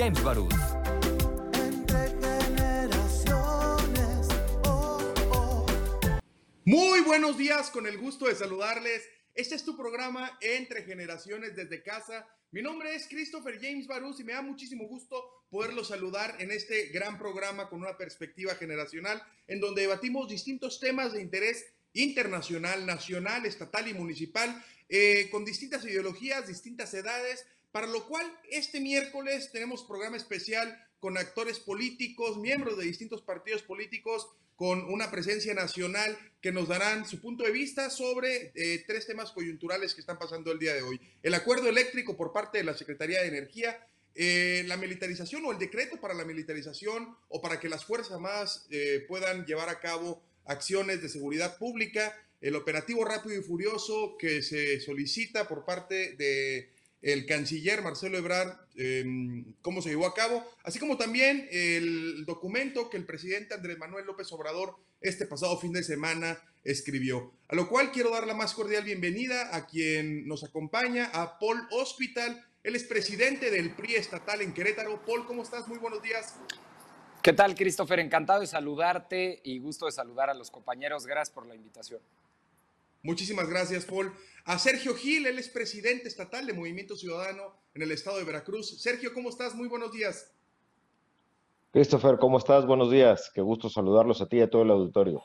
James Barús. Muy buenos días, con el gusto de saludarles. Este es tu programa Entre Generaciones desde casa. Mi nombre es Christopher James Barús y me da muchísimo gusto poderlo saludar en este gran programa con una perspectiva generacional en donde debatimos distintos temas de interés internacional, nacional, estatal y municipal, eh, con distintas ideologías, distintas edades, para lo cual este miércoles tenemos programa especial con actores políticos, miembros de distintos partidos políticos, con una presencia nacional que nos darán su punto de vista sobre eh, tres temas coyunturales que están pasando el día de hoy. El acuerdo eléctrico por parte de la Secretaría de Energía, eh, la militarización o el decreto para la militarización o para que las Fuerzas Armadas eh, puedan llevar a cabo acciones de seguridad pública, el operativo rápido y furioso que se solicita por parte de el canciller Marcelo Ebrard em, cómo se llevó a cabo, así como también el documento que el presidente Andrés Manuel López Obrador este pasado fin de semana escribió. A lo cual quiero dar la más cordial bienvenida a quien nos acompaña, a Paul Hospital. Él es presidente del PRI estatal en Querétaro. Paul, ¿cómo estás? Muy buenos días. ¿Qué tal, Christopher? Encantado de saludarte y gusto de saludar a los compañeros. Gracias por la invitación. Muchísimas gracias, Paul. A Sergio Gil, él es presidente estatal de Movimiento Ciudadano en el estado de Veracruz. Sergio, ¿cómo estás? Muy buenos días. Christopher, ¿cómo estás? Buenos días. Qué gusto saludarlos a ti y a todo el auditorio.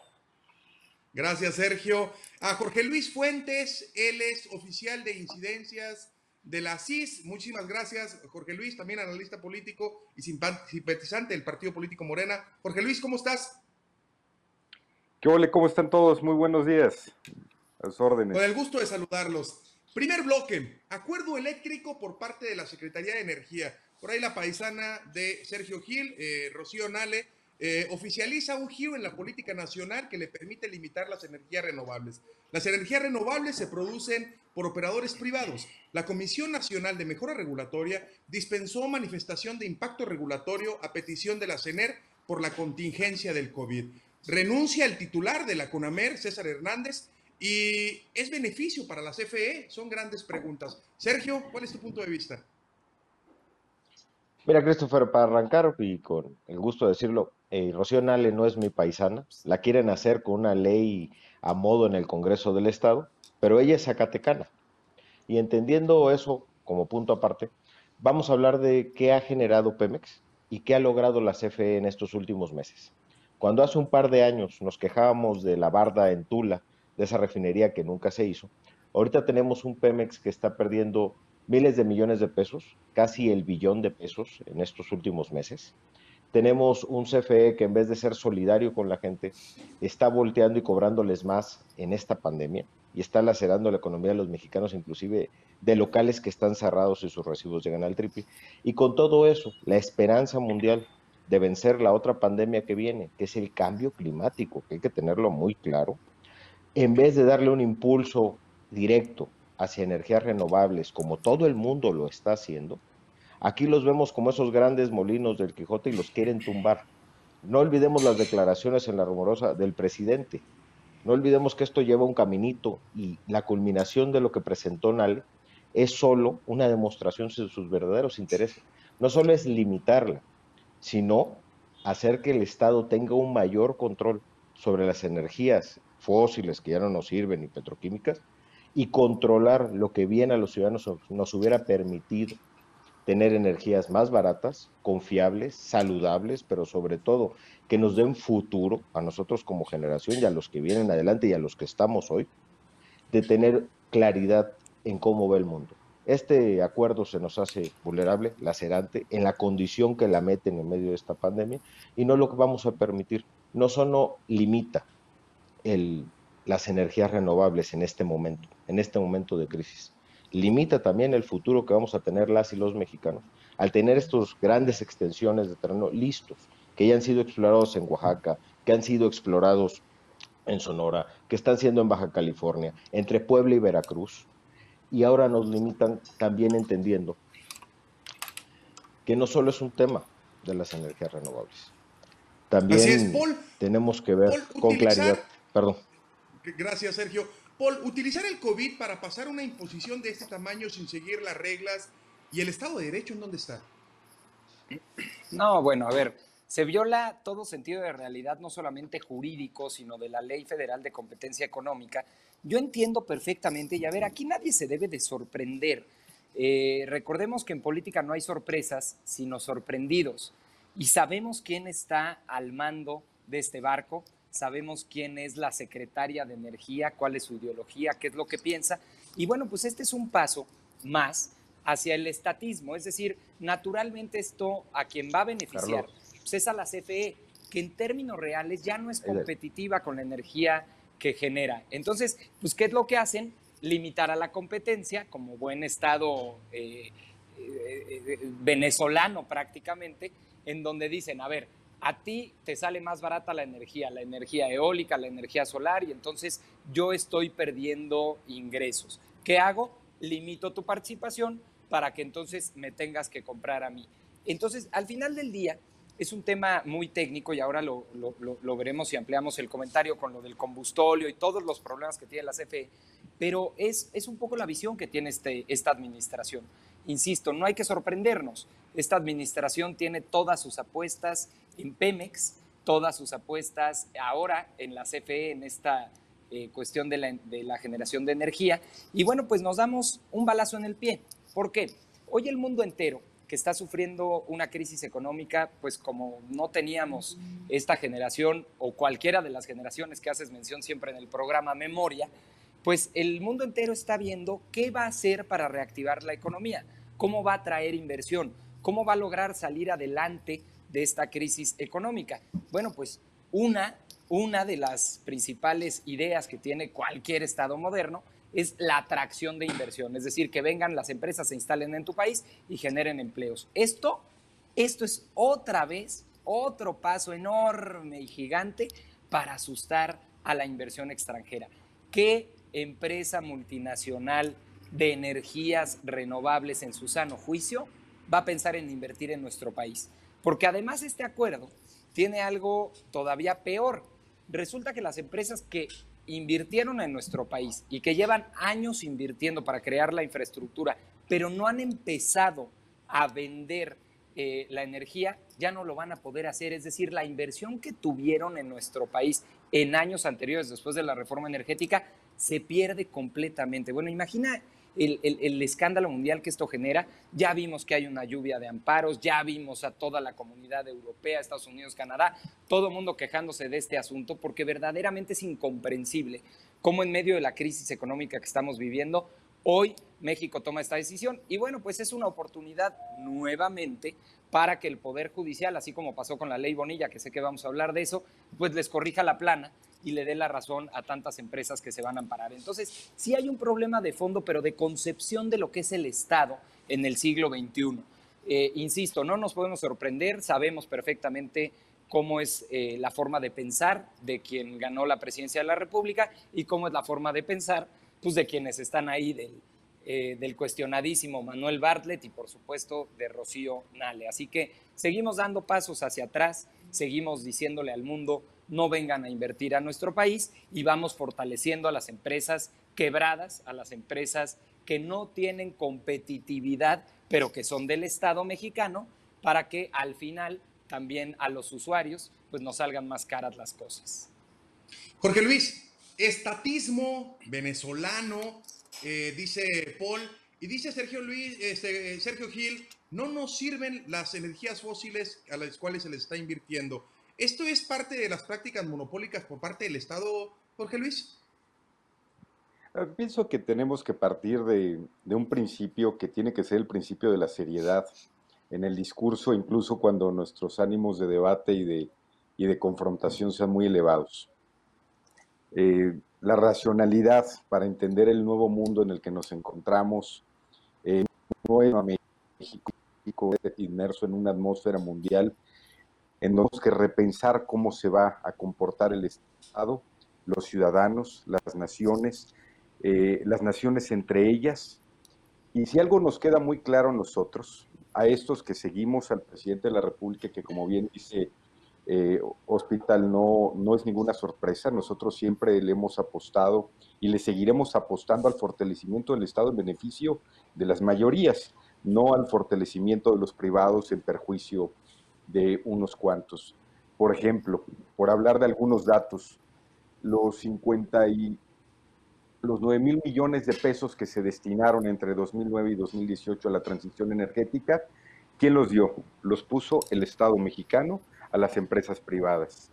Gracias, Sergio. A Jorge Luis Fuentes, él es oficial de incidencias de la CIS. Muchísimas gracias, Jorge Luis, también analista político y simpatizante del Partido Político Morena. Jorge Luis, ¿cómo estás? ¿Qué ole? ¿Cómo están todos? Muy buenos días. Con el gusto de saludarlos. Primer bloque, acuerdo eléctrico por parte de la Secretaría de Energía. Por ahí la paisana de Sergio Gil, eh, Rocío Nale, eh, oficializa un giro en la política nacional que le permite limitar las energías renovables. Las energías renovables se producen por operadores privados. La Comisión Nacional de Mejora Regulatoria dispensó manifestación de impacto regulatorio a petición de la CENER por la contingencia del COVID. Renuncia el titular de la CONAMER, César Hernández, y es beneficio para la CFE, son grandes preguntas. Sergio, ¿cuál es tu punto de vista? Mira, Christopher, para arrancar y con el gusto de decirlo, eh, Rocío Nale no es mi paisana, la quieren hacer con una ley a modo en el Congreso del Estado, pero ella es zacatecana. Y entendiendo eso como punto aparte, vamos a hablar de qué ha generado Pemex y qué ha logrado la CFE en estos últimos meses. Cuando hace un par de años nos quejábamos de la barda en Tula, de esa refinería que nunca se hizo. Ahorita tenemos un Pemex que está perdiendo miles de millones de pesos, casi el billón de pesos en estos últimos meses. Tenemos un CFE que en vez de ser solidario con la gente, está volteando y cobrándoles más en esta pandemia y está lacerando la economía de los mexicanos, inclusive de locales que están cerrados y sus recibos llegan al triple. Y con todo eso, la esperanza mundial de vencer la otra pandemia que viene, que es el cambio climático, que hay que tenerlo muy claro, en vez de darle un impulso directo hacia energías renovables, como todo el mundo lo está haciendo, aquí los vemos como esos grandes molinos del Quijote y los quieren tumbar. No olvidemos las declaraciones en la rumorosa del presidente. No olvidemos que esto lleva un caminito y la culminación de lo que presentó Nale es solo una demostración de sus verdaderos intereses. No solo es limitarla, sino hacer que el Estado tenga un mayor control sobre las energías fósiles que ya no nos sirven y petroquímicas y controlar lo que bien a los ciudadanos nos hubiera permitido tener energías más baratas, confiables, saludables, pero sobre todo que nos den futuro a nosotros como generación y a los que vienen adelante y a los que estamos hoy, de tener claridad en cómo ve el mundo. Este acuerdo se nos hace vulnerable, lacerante, en la condición que la meten en medio de esta pandemia y no lo vamos a permitir. No solo limita las energías renovables en este momento, en este momento de crisis. Limita también el futuro que vamos a tener las y los mexicanos al tener estas grandes extensiones de terreno listos, que ya han sido explorados en Oaxaca, que han sido explorados en Sonora, que están siendo en Baja California, entre Puebla y Veracruz, y ahora nos limitan también entendiendo que no solo es un tema de las energías renovables, también tenemos que ver con claridad Perdón. Gracias, Sergio. Paul, utilizar el COVID para pasar una imposición de este tamaño sin seguir las reglas y el Estado de Derecho, ¿en dónde está? No, bueno, a ver, se viola todo sentido de realidad, no solamente jurídico, sino de la Ley Federal de Competencia Económica. Yo entiendo perfectamente, y a ver, aquí nadie se debe de sorprender. Eh, recordemos que en política no hay sorpresas, sino sorprendidos. Y sabemos quién está al mando de este barco, sabemos quién es la secretaria de Energía, cuál es su ideología, qué es lo que piensa. Y bueno, pues este es un paso más hacia el estatismo, es decir, naturalmente esto a quien va a beneficiar pues es a la CFE, que en términos reales ya no es competitiva con la energía que genera. Entonces, pues, ¿qué es lo que hacen? Limitar a la competencia como buen Estado eh, eh, eh, venezolano prácticamente, en donde dicen, a ver, a ti te sale más barata la energía, la energía eólica, la energía solar, y entonces yo estoy perdiendo ingresos. ¿Qué hago? Limito tu participación para que entonces me tengas que comprar a mí. Entonces, al final del día, es un tema muy técnico y ahora lo, veremos si ampliamos el comentario con lo del combustóleo y todos los problemas que tiene la CFE, pero es, es un poco la visión que tiene este, esta administración. Insisto, no hay que sorprendernos. Esta administración tiene todas sus apuestas en Pemex, todas sus apuestas ahora en la CFE, en esta eh, cuestión de la, de la generación de energía. Y bueno, pues nos damos un balazo en el pie. ¿Por qué? Hoy el mundo entero que está sufriendo una crisis económica, pues como no teníamos esta generación o cualquiera de las generaciones que haces mención siempre en el programa Memoria, pues el mundo entero está viendo qué va a hacer para reactivar la economía, cómo va a traer inversión, cómo va a lograr salir adelante de esta crisis económica. Bueno, pues una, una de las principales ideas que tiene cualquier Estado moderno es la atracción de inversión, es decir, que vengan las empresas, se instalen en tu país y generen empleos. Esto, esto es otra vez otro paso enorme y gigante para asustar a la inversión extranjera. ¿Qué empresa multinacional de energías renovables en su sano juicio va a pensar en invertir en nuestro país? Porque además este acuerdo tiene algo todavía peor. Resulta que las empresas que invirtieron en nuestro país y que llevan años invirtiendo para crear la infraestructura, pero no han empezado a vender eh, la energía, ya no lo van a poder hacer. Es decir, la inversión que tuvieron en nuestro país en años anteriores, después de la reforma energética, se pierde completamente. Bueno, imagina el, escándalo mundial que esto genera. Ya vimos que hay una lluvia de amparos, ya vimos a toda la comunidad europea, Estados Unidos, Canadá, todo el mundo quejándose de este asunto porque verdaderamente es incomprensible cómo en medio de la crisis económica que estamos viviendo, hoy México toma esta decisión. Y bueno, pues es una oportunidad nuevamente para que el Poder Judicial, así como pasó con la ley Bonilla, que sé que vamos a hablar de eso, pues les corrija la plana y le dé la razón a tantas empresas que se van a amparar. Entonces, sí hay un problema de fondo, pero de concepción de lo que es el Estado en el siglo XXI. Eh, insisto, no nos podemos sorprender, sabemos perfectamente cómo es eh, la forma de pensar de quien ganó la presidencia de la República y cómo es la forma de pensar pues, de quienes están ahí del, eh, del cuestionadísimo Manuel Bartlett y por supuesto de Rocío Nale. Así que seguimos dando pasos hacia atrás, seguimos diciéndole al mundo no vengan a invertir a nuestro país y vamos fortaleciendo a las empresas quebradas, a las empresas que no tienen competitividad, pero que son del Estado mexicano, para que al final también a los usuarios pues nos salgan más caras las cosas. Jorge Luis, estatismo venezolano, eh, dice Paul, y dice Sergio Luis, este, Sergio Gil, no nos sirven las energías fósiles a las cuales se les está invirtiendo. ¿Esto es parte de las prácticas monopólicas por parte del Estado, Jorge Luis? Ah, pienso que tenemos que partir de, un principio que tiene que ser el principio de la seriedad en el discurso, incluso cuando nuestros ánimos de debate y de, de confrontación sean muy elevados. Eh, la racionalidad para entender el nuevo mundo en el que nos encontramos, eh, México inmerso en una atmósfera mundial en donde tenemos que repensar cómo se va a comportar el Estado, los ciudadanos, las naciones, eh, las naciones entre ellas. Y si algo nos queda muy claro a nosotros, a estos que seguimos al presidente de la República, que como bien dice eh, Hospital, no, no es ninguna sorpresa, nosotros siempre le hemos apostado y le seguiremos apostando al fortalecimiento del Estado en beneficio de las mayorías no al fortalecimiento de los privados en perjuicio unos cuantos. Por ejemplo, por hablar de algunos datos, los 50 y los 9 mil millones de pesos que se destinaron entre 2009 y 2018 a la transición energética, ¿quién los dio? Los puso el Estado mexicano a las empresas privadas.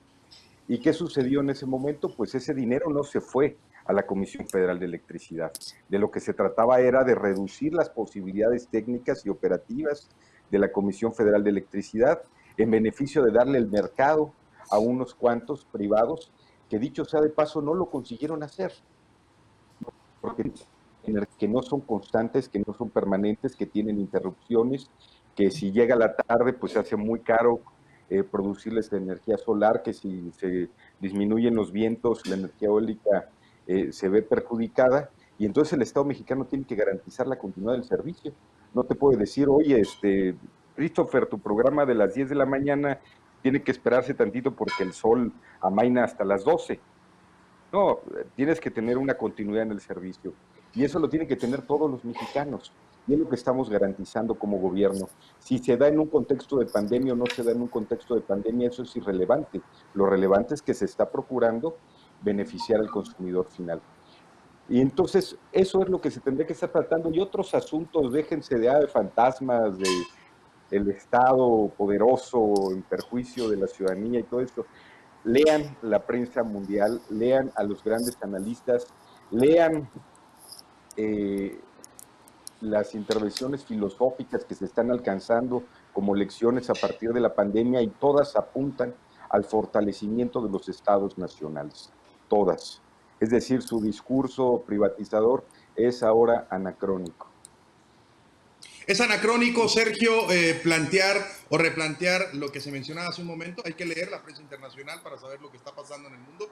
¿Y qué sucedió en ese momento? Pues ese dinero no se fue a la Comisión Federal de Electricidad. De lo que se trataba era de reducir las posibilidades técnicas y operativas de la Comisión Federal de Electricidad en beneficio de darle el mercado a unos cuantos privados que dicho sea de paso no lo consiguieron hacer. Porque que no son constantes, que no son permanentes, que tienen interrupciones, que si llega la tarde pues se hace muy caro eh, producirles energía solar, que si se disminuyen los vientos, la energía eólica eh, se ve perjudicada y entonces el Estado mexicano tiene que garantizar la continuidad del servicio. No te puede decir, oye, este, Christopher, tu programa de las 10 de la mañana tiene que esperarse tantito porque el sol amaina hasta las 12. No, tienes que tener una continuidad en el servicio. Y eso lo tienen que tener todos los mexicanos. Y es lo que estamos garantizando como gobierno. Si se da en un contexto de pandemia o no se da en un contexto de pandemia, eso es irrelevante. Lo relevante es que se está procurando beneficiar al consumidor final. Y entonces eso es lo que se tendría que estar tratando. Y otros asuntos, déjense de, ah, de fantasmas, de el Estado poderoso en perjuicio de la ciudadanía y todo esto. Lean la prensa mundial, lean a los grandes analistas, lean eh, las intervenciones filosóficas que se están alcanzando como lecciones a partir de la pandemia y todas apuntan al fortalecimiento de los estados nacionales todas. Es decir, su discurso privatizador es ahora anacrónico. Es anacrónico, Sergio, eh, plantear o replantear lo que se mencionaba hace un momento. Hay que leer la prensa internacional para saber lo que está pasando en el mundo.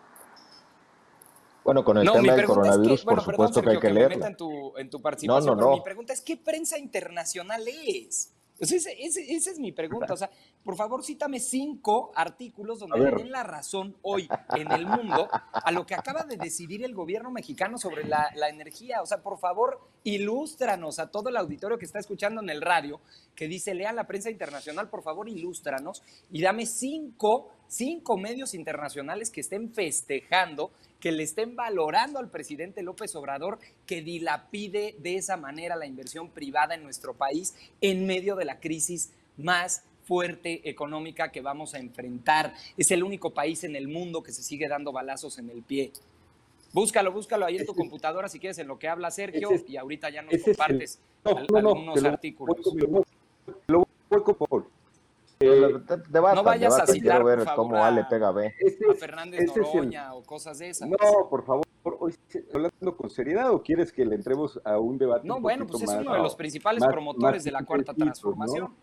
Bueno, con el tema del coronavirus, por supuesto que hay que, leerlo. En tu, en tu participación, no, no, no. mi pregunta es, ¿qué prensa internacional es? Esa es mi pregunta. O sea, por favor, cítame cinco artículos donde le den la razón hoy en el mundo a lo que acaba de decidir el gobierno mexicano sobre la, energía. O sea, por favor, ilústranos a todo el auditorio que está escuchando en el radio, que dice, lea la prensa internacional, por favor, ilústranos y dame cinco, cinco medios internacionales que estén festejando que le estén valorando al presidente López Obrador que dilapide de esa manera la inversión privada en nuestro país en medio de la crisis más fuerte económica que vamos a enfrentar. Es el único país en el mundo que se sigue dando balazos en el pie. Búscalo, búscalo ahí en tu computadora si quieres en lo que habla Sergio y ahorita ya nos compartes algunos artículos. Lo voy, no vayas a citar, quiero ver cómo Ale pega B. a Fernández Noroña o cosas de esas. No, por favor, hoy hablando con seriedad o quieres que le entremos a un debate No, bueno, pues es uno de los principales promotores de la cuarta transformación.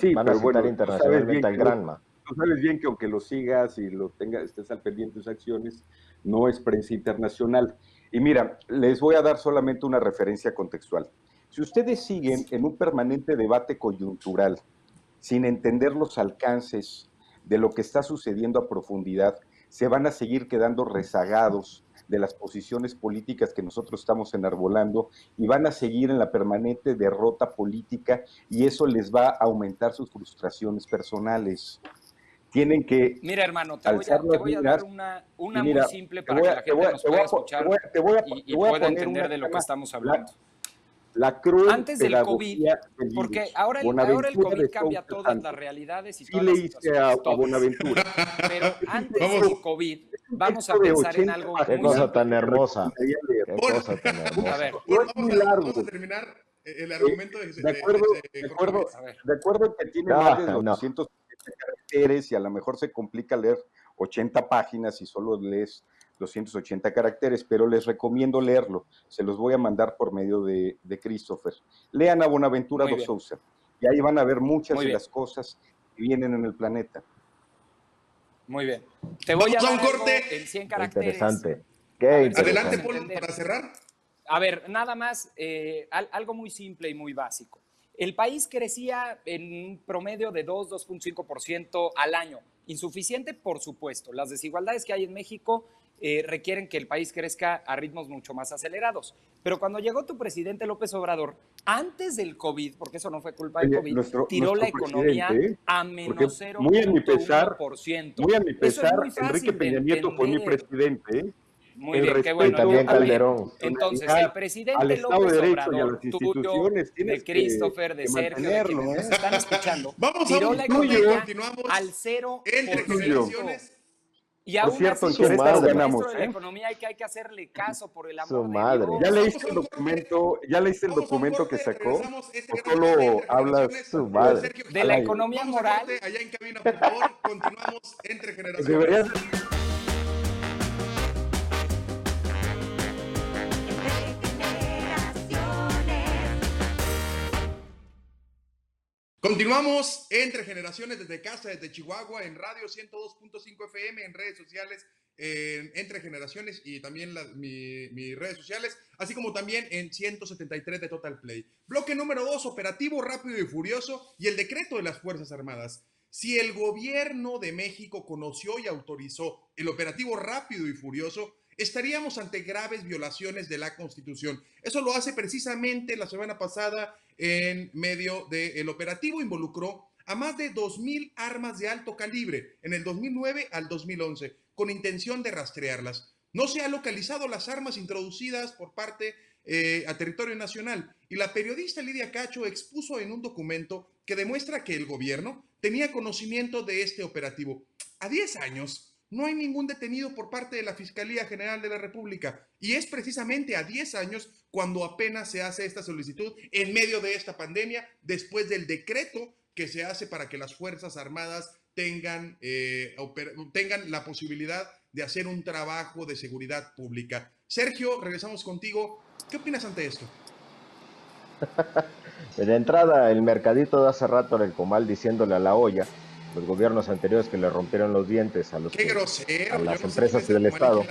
sí, van a citar internacionalmente al Granma. Tú sabes bien que aunque lo sigas y lo tengas, estés al pendiente de sus acciones, no es prensa internacional. Y mira, les voy a dar solamente una referencia contextual. Si ustedes siguen en un permanente debate coyuntural, sin entender los alcances de lo que está sucediendo a profundidad, se van a seguir quedando rezagados de las posiciones políticas que nosotros estamos enarbolando y van a seguir en la permanente derrota política y eso les va a aumentar sus frustraciones personales. Tienen que... Mira, hermano, te voy a, dar una, muy simple para que la gente nos pueda escuchar y, pueda entender de lo que estamos hablando la cruel antes del COVID, porque ahora el, ahora el COVID cambia todas las realidades y sí le hice a, Bonaventura. Pero antes del COVID, vamos a pensar en algo Qué cosa tan hermosa. Qué cosa tan hermosa. A ver, muy largo. Vamos a terminar el argumento de, de acuerdo, de, de, acuerdo, de acuerdo que tiene más de 200 caracteres y a lo mejor se complica leer 80 páginas y solo lees 280 caracteres, pero les recomiendo leerlo. Se los voy a mandar por medio de, Christopher. Lean a Bonaventura dos Sousa y ahí van a ver muchas de las cosas que vienen en el planeta. Muy bien. Te voy a dar un corte en 100 caracteres. Interesante. Adelante, Paul, para cerrar. A ver, nada más, eh, algo muy simple y muy básico. El país crecía en un promedio de 2, 2.5% al año. Insuficiente, por supuesto. Las desigualdades que hay en México eh, requieren que el país crezca a ritmos mucho más acelerados. Pero cuando llegó tu presidente López Obrador, antes del COVID, porque eso no fue culpa del COVID, nuestro- tiró la nuestro economía presidente, a menos 0.1%. muy a mi pesar- Muy a mi Eso es pesar, muy fácil Enrique de Peña Nieto fue mi presidente. Muy el bien, qué bueno. Y también A Calderón. Entonces, el presidente al Estado López de Derecho y a Obrador, las tuyo, instituciones tienes de Christopher, de que Sergio, de quienes ¿eh? nos están escuchando, Vamos a tiró un la economía continuamos al cero entre por ciento. generaciones. Y aún cierto, así, en Querétaro ganamos, de la ¿eh? economía hay que, hay que hacerle caso por el Su amor de madre. Dios. ¿Ya leíste el documento, ya leíste el documento que sacó? este ¿O gran solo hablas su madre? Sergio De la economía moral. corte, allá en cabina, por favor, continuamos entre generaciones. Deberías Continuamos entre generaciones desde casa, desde Chihuahua, en radio 102.5 FM, en redes sociales, en entre generaciones y también mis redes sociales, así como también en 173 de Total Play. Bloque número 2, operativo rápido y furioso y el decreto de las Fuerzas Armadas. Si el gobierno de México conoció y autorizó el operativo rápido y furioso, estaríamos ante graves violaciones de la Constitución. Eso lo hace precisamente la semana pasada en medio del operativo. Involucró a más de 2.000 armas de alto calibre en el 2009 al 2011, con intención de rastrearlas. No se ha localizado las armas introducidas por parte eh, a territorio nacional y la periodista Lidia Cacho expuso en un documento que demuestra que el gobierno tenía conocimiento de este operativo. A 10 años no hay ningún detenido por parte de la Fiscalía General de la República y es precisamente a 10 años cuando apenas se hace esta solicitud en medio de esta pandemia, después del decreto que se hace para que las Fuerzas Armadas tengan, eh, tengan la posibilidad de hacer un trabajo de seguridad pública. Sergio, regresamos contigo. ¿Qué opinas ante esto? De entrada, el mercadito de hace rato en el comal diciéndole a la olla, los gobiernos anteriores que le rompieron los dientes a los Qué que- grosero. a yo las no empresas del Estado.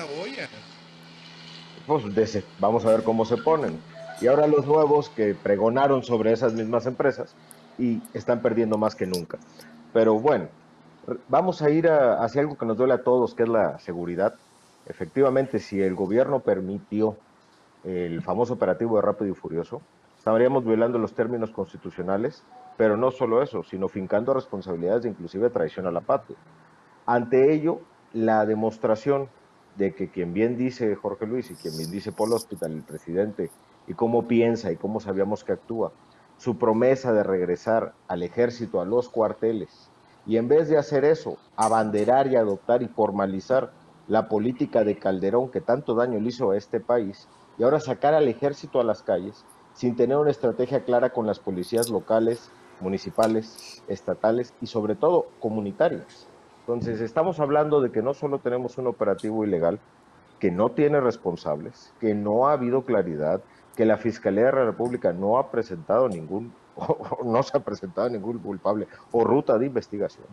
pues, de vamos a ver cómo se ponen. Y ahora los nuevos que pregonaron sobre esas mismas empresas y están perdiendo más que nunca. Pero bueno, vamos a ir a- hacia algo que nos duele a todos, que es la seguridad. Efectivamente, si el gobierno permitió el famoso operativo de Rápido y Furioso, estaríamos violando los términos constitucionales, pero no solo eso, sino fincando responsabilidades de inclusive traición a la patria. Ante ello, la demostración de que quien bien dice Jorge Luis y quien bien dice Paul Hospital, el presidente, y cómo piensa y cómo sabíamos que actúa, su promesa de regresar al ejército, a los cuarteles, y en vez de hacer eso, abanderar y adoptar y formalizar la política de Calderón que tanto daño le hizo a este país, y ahora sacar al ejército a las calles sin tener una estrategia clara con las policías locales, municipales, estatales y sobre todo comunitarias. Entonces, estamos hablando de que no solo tenemos un operativo ilegal, que no tiene responsables, que no ha habido claridad, que la Fiscalía de la República no ha presentado ningún, o no se ha presentado ningún culpable o ruta de investigación.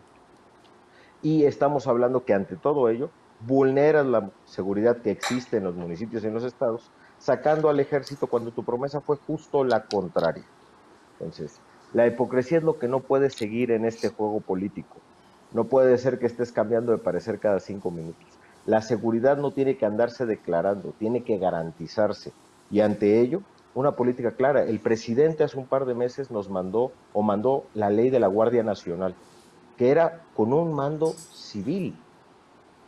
Y estamos hablando que ante todo ello vulneras la seguridad que existe en los municipios y en los estados, sacando al ejército cuando tu promesa fue justo la contraria. Entonces, la hipocresía es lo que no puede seguir en este juego político. No puede ser que estés cambiando de parecer cada cinco minutos. La seguridad no tiene que andarse declarando, tiene que garantizarse. Y ante ello, una política clara. El presidente hace un par de meses nos mandó o mandó la ley de la Guardia Nacional, que era con un mando civil.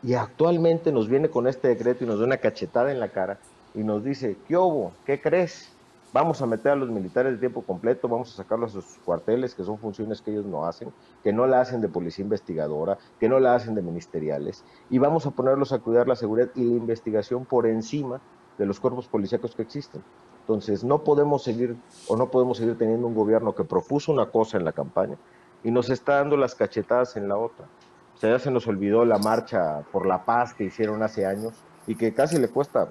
Y actualmente nos viene con este decreto y nos da una cachetada en la cara y nos dice, ¿qué hubo? ¿Qué crees? Vamos a meter a los militares de tiempo completo, vamos a sacarlos a sus cuarteles, que son funciones que ellos no hacen, que no la hacen de policía investigadora, que no la hacen de ministeriales, y vamos a ponerlos a cuidar la seguridad y la investigación por encima de los cuerpos policíacos que existen. Entonces, no podemos seguir o no podemos seguir teniendo un gobierno que propuso una cosa en la campaña y nos está dando las cachetadas en la otra. O sea, ya se nos olvidó la marcha por la paz que hicieron hace años y que casi le cuesta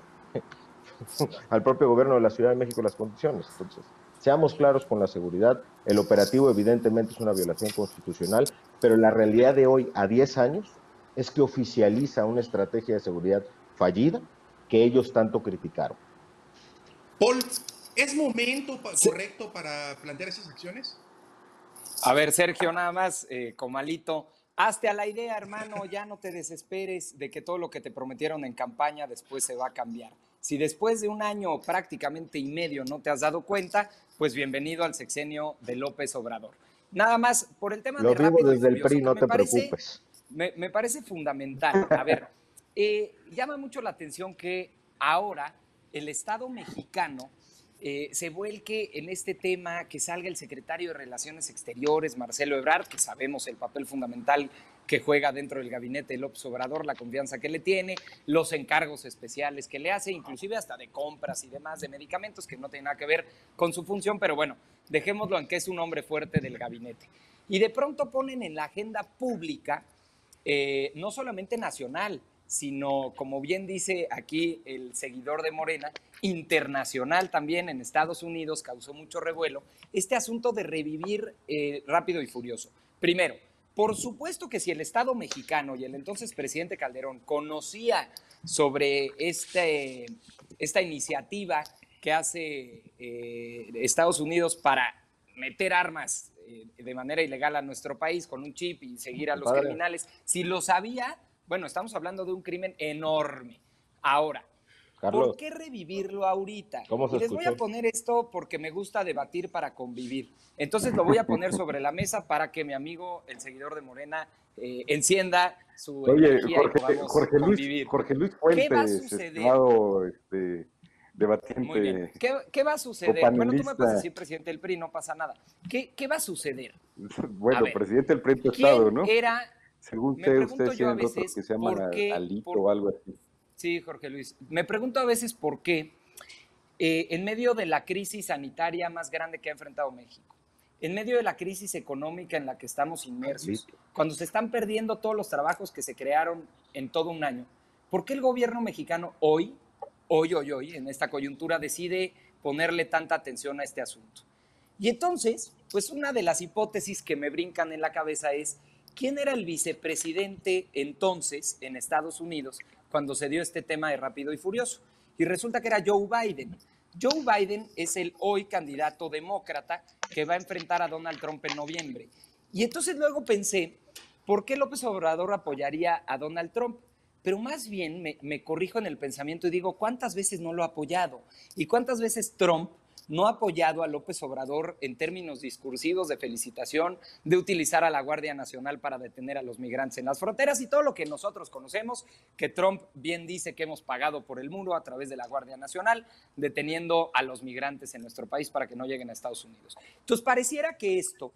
al propio gobierno de la Ciudad de México las condiciones. Entonces, seamos claros con la seguridad. El operativo evidentemente es una violación constitucional, pero la realidad de hoy, a 10 años, es que oficializa una estrategia de seguridad fallida que ellos tanto criticaron. Paul, ¿es momento correcto para plantear esas acciones? A ver, Sergio, nada más, eh, Comalito, Hazte a la idea, hermano, ya no te desesperes de que todo lo que te prometieron en campaña después se va a cambiar. Si después de un año prácticamente y medio no te has dado cuenta, pues bienvenido al sexenio de López Obrador. Nada más, por el tema Lo de rápido desde el PRI, no me te parece- preocupes. me, me parece fundamental. A ver, eh, llama mucho la atención que ahora el Estado mexicano eh, se vuelque en este tema, que salga el secretario de Relaciones Exteriores, Marcelo Ebrard, que sabemos el papel fundamental que juega dentro del gabinete López Obrador, la confianza que le tiene, los encargos especiales que le hace, inclusive hasta de compras y demás de medicamentos que no tienen nada que ver con su función, pero bueno, dejémoslo en que es un hombre fuerte del gabinete. Y de pronto ponen en la agenda pública eh, no solamente nacional, sino, como bien dice aquí el seguidor de Morena, internacional también en Estados Unidos, causó mucho revuelo, este asunto de revivir eh, rápido y furioso. Primero, por supuesto que si el Estado mexicano y el entonces presidente Calderón conocía sobre este, esta iniciativa que hace eh, Estados Unidos para meter armas eh, de manera ilegal a nuestro país con un chip y seguir a los Padre. criminales, si lo sabía, bueno, estamos hablando de un crimen enorme. Ahora, Carlos, ¿por qué revivirlo ahorita? ¿Cómo se y les voy a poner esto porque me gusta debatir para convivir. Entonces lo voy a poner sobre la mesa para que mi amigo, el seguidor de Morena, eh, encienda su Oye, energía y Jorge, podamos Jorge Luis, convivir. Jorge Luis ¿Qué va a Fuentes, suceder? estimado este, Muy debatiente. bien. ¿Qué, qué va a suceder? Bueno, tú me puedes decir presidente del PRI, no pasa nada. ¿Qué, qué va a suceder? A Bueno, ver, presidente del Frente ¿Quién Estado, ¿no? era Según me usted, pregunto yo a veces, que se llaman ¿por qué- Alito por- o algo así. Sí, Jorge Luis. Me pregunto a veces por qué, eh, en medio de la crisis sanitaria más grande que ha enfrentado México, en medio de la crisis económica en la que estamos inmersos, cuando se están perdiendo todos los trabajos que se crearon en todo un año, ¿por qué el gobierno mexicano hoy, hoy, hoy, hoy, en esta coyuntura, decide ponerle tanta atención a este asunto? Y entonces, pues una de las hipótesis que me brincan en la cabeza es, ¿quién era el vicepresidente entonces en Estados Unidos cuando se dio este tema de Rápido y Furioso? Y resulta que era Joe Biden. Joe Biden es el hoy candidato demócrata que va a enfrentar a Donald Trump en noviembre. Y entonces luego pensé, ¿por qué López Obrador apoyaría a Donald Trump? Pero más bien me, corrijo en el pensamiento y digo, ¿cuántas veces no lo ha apoyado? ¿Y cuántas veces Trump no ha apoyado a López Obrador en términos discursivos de felicitación, de utilizar a la Guardia Nacional para detener a los migrantes en las fronteras y todo lo que nosotros conocemos, que Trump bien dice que hemos pagado por el muro a través de la Guardia Nacional, deteniendo a los migrantes en nuestro país para que no lleguen a Estados Unidos. Entonces, pareciera que esto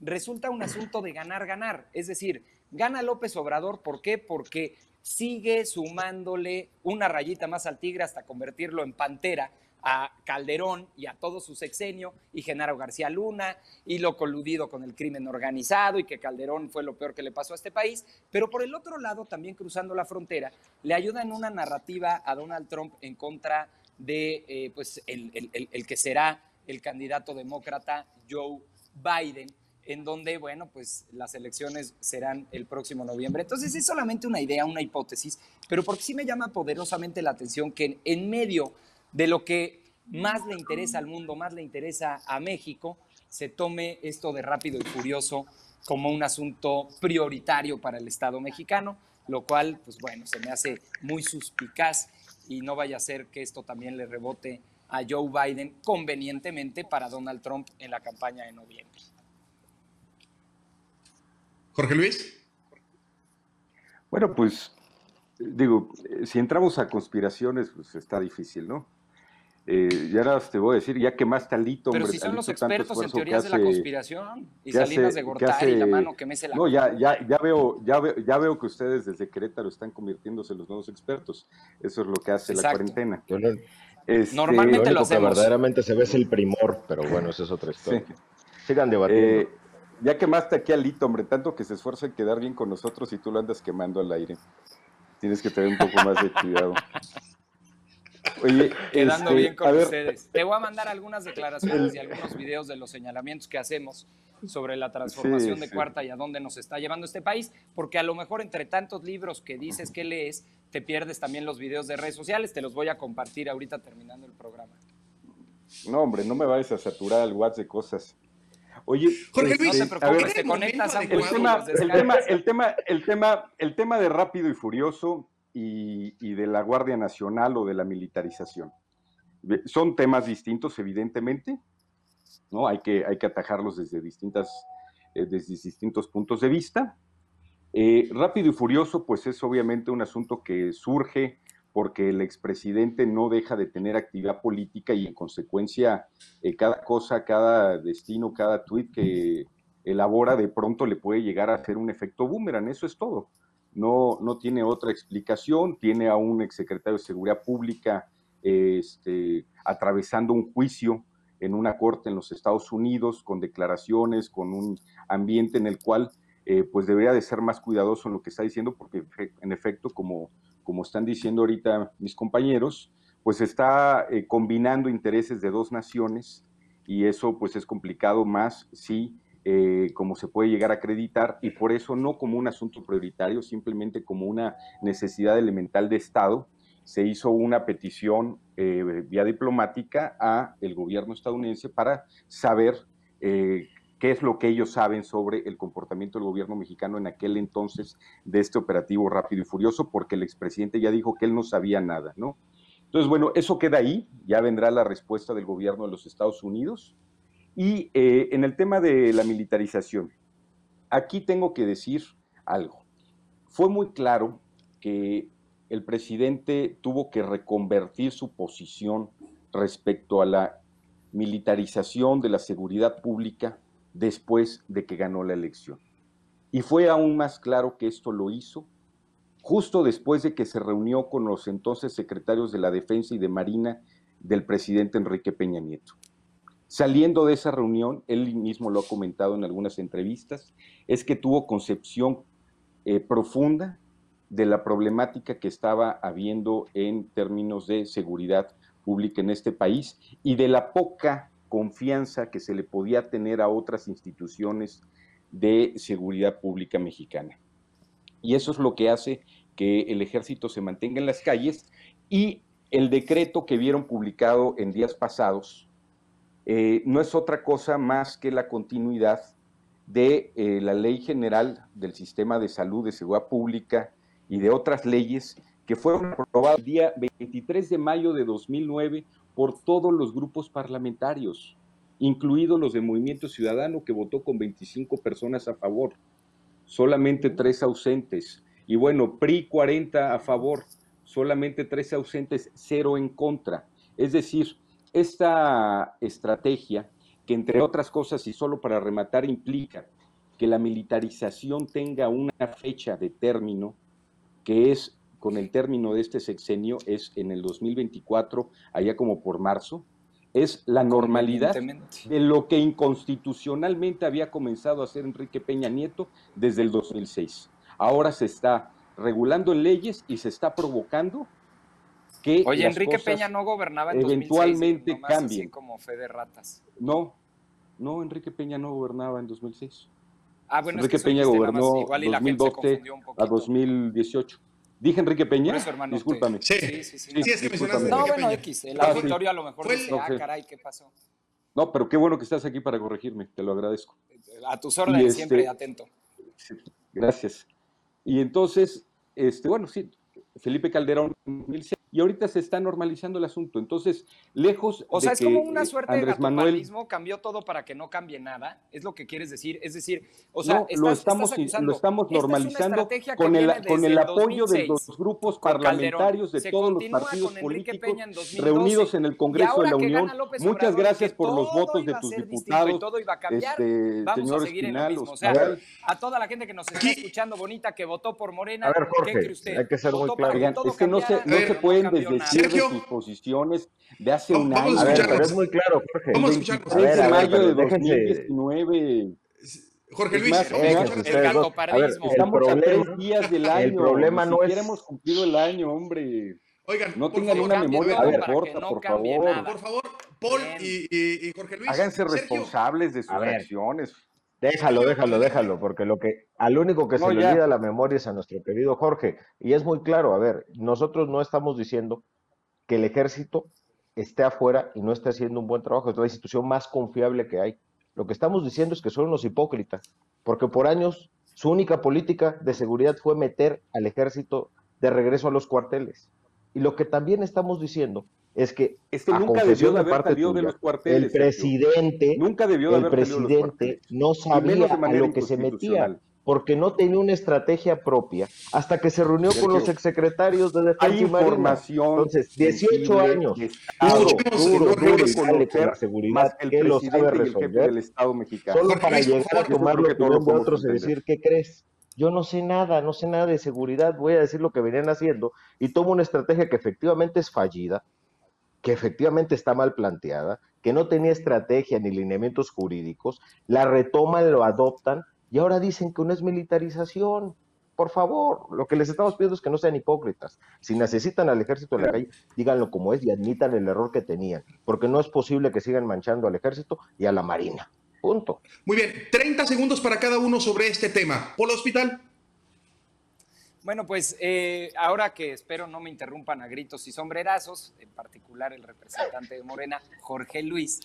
resulta un asunto de ganar-ganar, es decir, gana López Obrador, ¿por qué? Porque sigue sumándole una rayita más al tigre hasta convertirlo en pantera a Calderón y a todo su sexenio y Genaro García Luna y lo coludido con el crimen organizado y que Calderón fue lo peor que le pasó a este país, pero por el otro lado, también cruzando la frontera, le ayuda en una narrativa a Donald Trump en contra de eh, pues el, el- el- el que será el candidato demócrata Joe Biden, en donde, bueno, pues las elecciones serán el próximo noviembre. Entonces es solamente una idea, una hipótesis, pero porque sí me llama poderosamente la atención que en medio de lo que más le interesa al mundo, más le interesa a México, se tome esto de rápido y furioso como un asunto prioritario para el Estado mexicano, lo cual, pues bueno, se me hace muy suspicaz y no vaya a ser que esto también le rebote a Joe Biden convenientemente para Donald Trump en la campaña de noviembre. Jorge Luis. Bueno, pues digo, si entramos a conspiraciones, pues está difícil, ¿no? Eh, y ahora te voy a decir, ya quemaste al Lito, Pero hombre, si son los expertos en que teorías de la hace- conspiración y que Salinas hace- de que Gortari, la hace- mano que mece la No, ya, ya, ya veo, ya veo, ya veo que ustedes desde Querétaro están convirtiéndose en los nuevos expertos. Eso es lo que hace la Exacto. cuarentena. Yo no- Este, Normalmente lo lo único que hacemos. verdaderamente se ve es el primor, pero bueno, esa es otra sí. historia. Sigan debatiendo. Eh, ya quemaste aquí al Lito, hombre, tanto que se esfuerza en quedar bien con nosotros y tú lo andas quemando al aire. Tienes que tener un poco más de cuidado. Oye, Quedando este, bien con ver, ustedes. Te voy a mandar algunas declaraciones y algunos videos de los señalamientos que hacemos sobre la transformación Sí, de sí. Cuarta y a dónde nos está llevando este país, porque a lo mejor entre tantos libros que dices que lees, te pierdes también los videos de redes sociales. Te los voy a compartir ahorita terminando el programa. No, hombre, no me vayas a saturar al WhatsApp de cosas. Oye, Jorge este, Luis, No te a preocupes, ver, te conectas a el el el tema, el tema, el tema, el tema de Rápido y Furioso y, y de la Guardia Nacional o de la militarización. Son temas distintos, evidentemente, ¿no? Hay que, hay que atajarlos desde, distintas, eh, desde distintos puntos de vista. Eh, Rápido y Furioso, pues es obviamente un asunto que surge porque el expresidente no deja de tener actividad política y en consecuencia eh, cada cosa, cada destino, cada tuit que elabora de pronto le puede llegar a hacer un efecto boomerang, eso es todo. No, no tiene otra explicación, tiene a un exsecretario de Seguridad Pública este, atravesando un juicio en una corte en los Estados Unidos con declaraciones, con un ambiente en el cual eh, pues debería de ser más cuidadoso en lo que está diciendo, porque en efecto, como, como están diciendo ahorita mis compañeros, pues está eh, combinando intereses de dos naciones y eso pues es complicado más si, eh, como se puede llegar a acreditar, y por eso no como un asunto prioritario, simplemente como una necesidad elemental de Estado, se hizo una petición eh, vía diplomática a el gobierno estadounidense para saber eh, qué es lo que ellos saben sobre el comportamiento del gobierno mexicano en aquel entonces de este operativo rápido y furioso, porque el expresidente ya dijo que él no sabía nada, ¿no? Entonces, bueno, eso queda ahí, ya vendrá la respuesta del gobierno de los Estados Unidos. Y eh, en el tema de la militarización, aquí tengo que decir algo. Fue muy claro que el presidente tuvo que reconvertir su posición respecto a la militarización de la seguridad pública después de que ganó la elección. Y fue aún más claro que esto lo hizo justo después de que se reunió con los entonces secretarios de la Defensa y de Marina del presidente Enrique Peña Nieto. Saliendo de esa reunión, él mismo lo ha comentado en algunas entrevistas, es que tuvo concepción eh, profunda de la problemática que estaba habiendo en términos de seguridad pública en este país y de la poca confianza que se le podía tener a otras instituciones de seguridad pública mexicana. Y eso es lo que hace que el ejército se mantenga en las calles y el decreto que vieron publicado en días pasados eh, no es otra cosa más que la continuidad de eh, la ley general del sistema de salud de seguridad pública y de otras leyes que fueron aprobadas el día 23 de mayo de 2009 por todos los grupos parlamentarios, incluidos los de Movimiento Ciudadano, que votó con 25 personas a favor, solamente tres ausentes. Y bueno, PRI 40 a favor, solamente tres ausentes, cero en contra. Es decir, esta estrategia, que entre otras cosas y solo para rematar, implica que la militarización tenga una fecha de término, que es con el término de este sexenio, es en el 2024, allá como por marzo, es la normalidad de lo que inconstitucionalmente había comenzado a hacer Enrique Peña Nieto desde el 2006. Ahora se está regulando en leyes y se está provocando que Oye, las Enrique cosas- Peña no gobernaba en 2006, eventualmente nomás así cambien. como fe de ratas. No, no, Enrique Peña no gobernaba en 2006. Ah, bueno, Enrique es que Peña gobernó igual y la gente se 2012 confundió un a poquito. 2018. ¿Dije Enrique Peña? Eso, hermano, Discúlpame. Sí. sí, sí, sí. Sí, es que mencionaste No, Enrique bueno, Peña. X, el Ah, sí. auditorio a lo mejor dice, No, ah, sí. caray, ¿qué pasó? No, pero qué bueno que estás aquí para corregirme, te lo agradezco. A tus órdenes, este- siempre atento. Sí, gracias. Y entonces, este, bueno, sí, Felipe Calderón, 2006, y ahorita se está normalizando el asunto. Entonces, lejos O sea, de es que como una eh, suerte de Andrés Manuel, gatopardismo, cambió todo para que no cambie nada, es lo que quieres decir. Es decir, o sea, no, estás, lo estás estamos, acusando, lo estamos "Esta es normalizando que con el, con el apoyo de 2006". los grupos con Calderón. parlamentarios de Se todos los partidos políticos en 2012. reunidos en el Congreso de la Unión. Muchas Obrador, gracias por los votos de a tus diputados, Y todo iba a cambiar. este, Vamos señor a seguir en lo Espinal, mismo. O sea, Oscar. a toda la gente que nos está escuchando bonita, que votó por Morena, A ver, Jorge, ¿qué cree usted? hay que ser muy claro. es que no se, no no pueden cambió nada. desdecir de Sergio. sus posiciones de hace Vamos- un año. a ver, pero es muy claro, Jorge. Vamos a El escucharlos. 23 A ver, de a ver, mayo de pero déjense- 2019. Jorge Luis, más, El Estamos el a problema- tres días del el año. problema Ni no es- hemos cumplido el año, hombre. Oigan, No tengan favor, una memoria tan corta, no por favor. nada. por favor, Paul y, y- y Jorge Luis. Háganse Sergio, responsables de sus acciones. Déjalo, déjalo, déjalo, porque lo que al único que No, se le olvida la memoria es a nuestro querido Jorge. Y es muy claro, a ver, nosotros no estamos diciendo que el ejército esté afuera y no esté haciendo un buen trabajo, es la institución más confiable que hay. Lo que estamos diciendo es que son unos hipócritas, porque por años su única política de seguridad fue meter al ejército de regreso a los cuarteles. Y lo que también estamos diciendo es que, es que nunca debió de haber parte tuya, de los cuarteles. El presidente, nunca debió de el presidente no sabía a lo que se metía porque no tenía una estrategia propia hasta que se reunió con los exsecretarios de Defensa y información Entonces, 18 años, duro, duro, duro, con la seguridad el que lo sabe resolver, del Estado mexicano. solo para llegar a tomar la opinión de otros y decir, ¿qué crees? Yo no sé nada, no sé nada de seguridad, voy a decir lo que venían haciendo y tomo una estrategia que efectivamente es fallida, que efectivamente está mal planteada, que no tenía estrategia ni lineamientos jurídicos, la retoman, lo adoptan y ahora dicen que no es militarización. Por favor, lo que les estamos pidiendo es que no sean hipócritas. Si necesitan al ejército en la calle, díganlo como es y admitan el error que tenían, porque no es posible que sigan manchando al ejército y a la marina. Punto. Muy bien, 30 segundos para cada uno sobre este tema. Polo Hospital. Bueno, pues eh, ahora que espero no me interrumpan a gritos y sombrerazos, en particular el representante de Morena, Jorge Luis,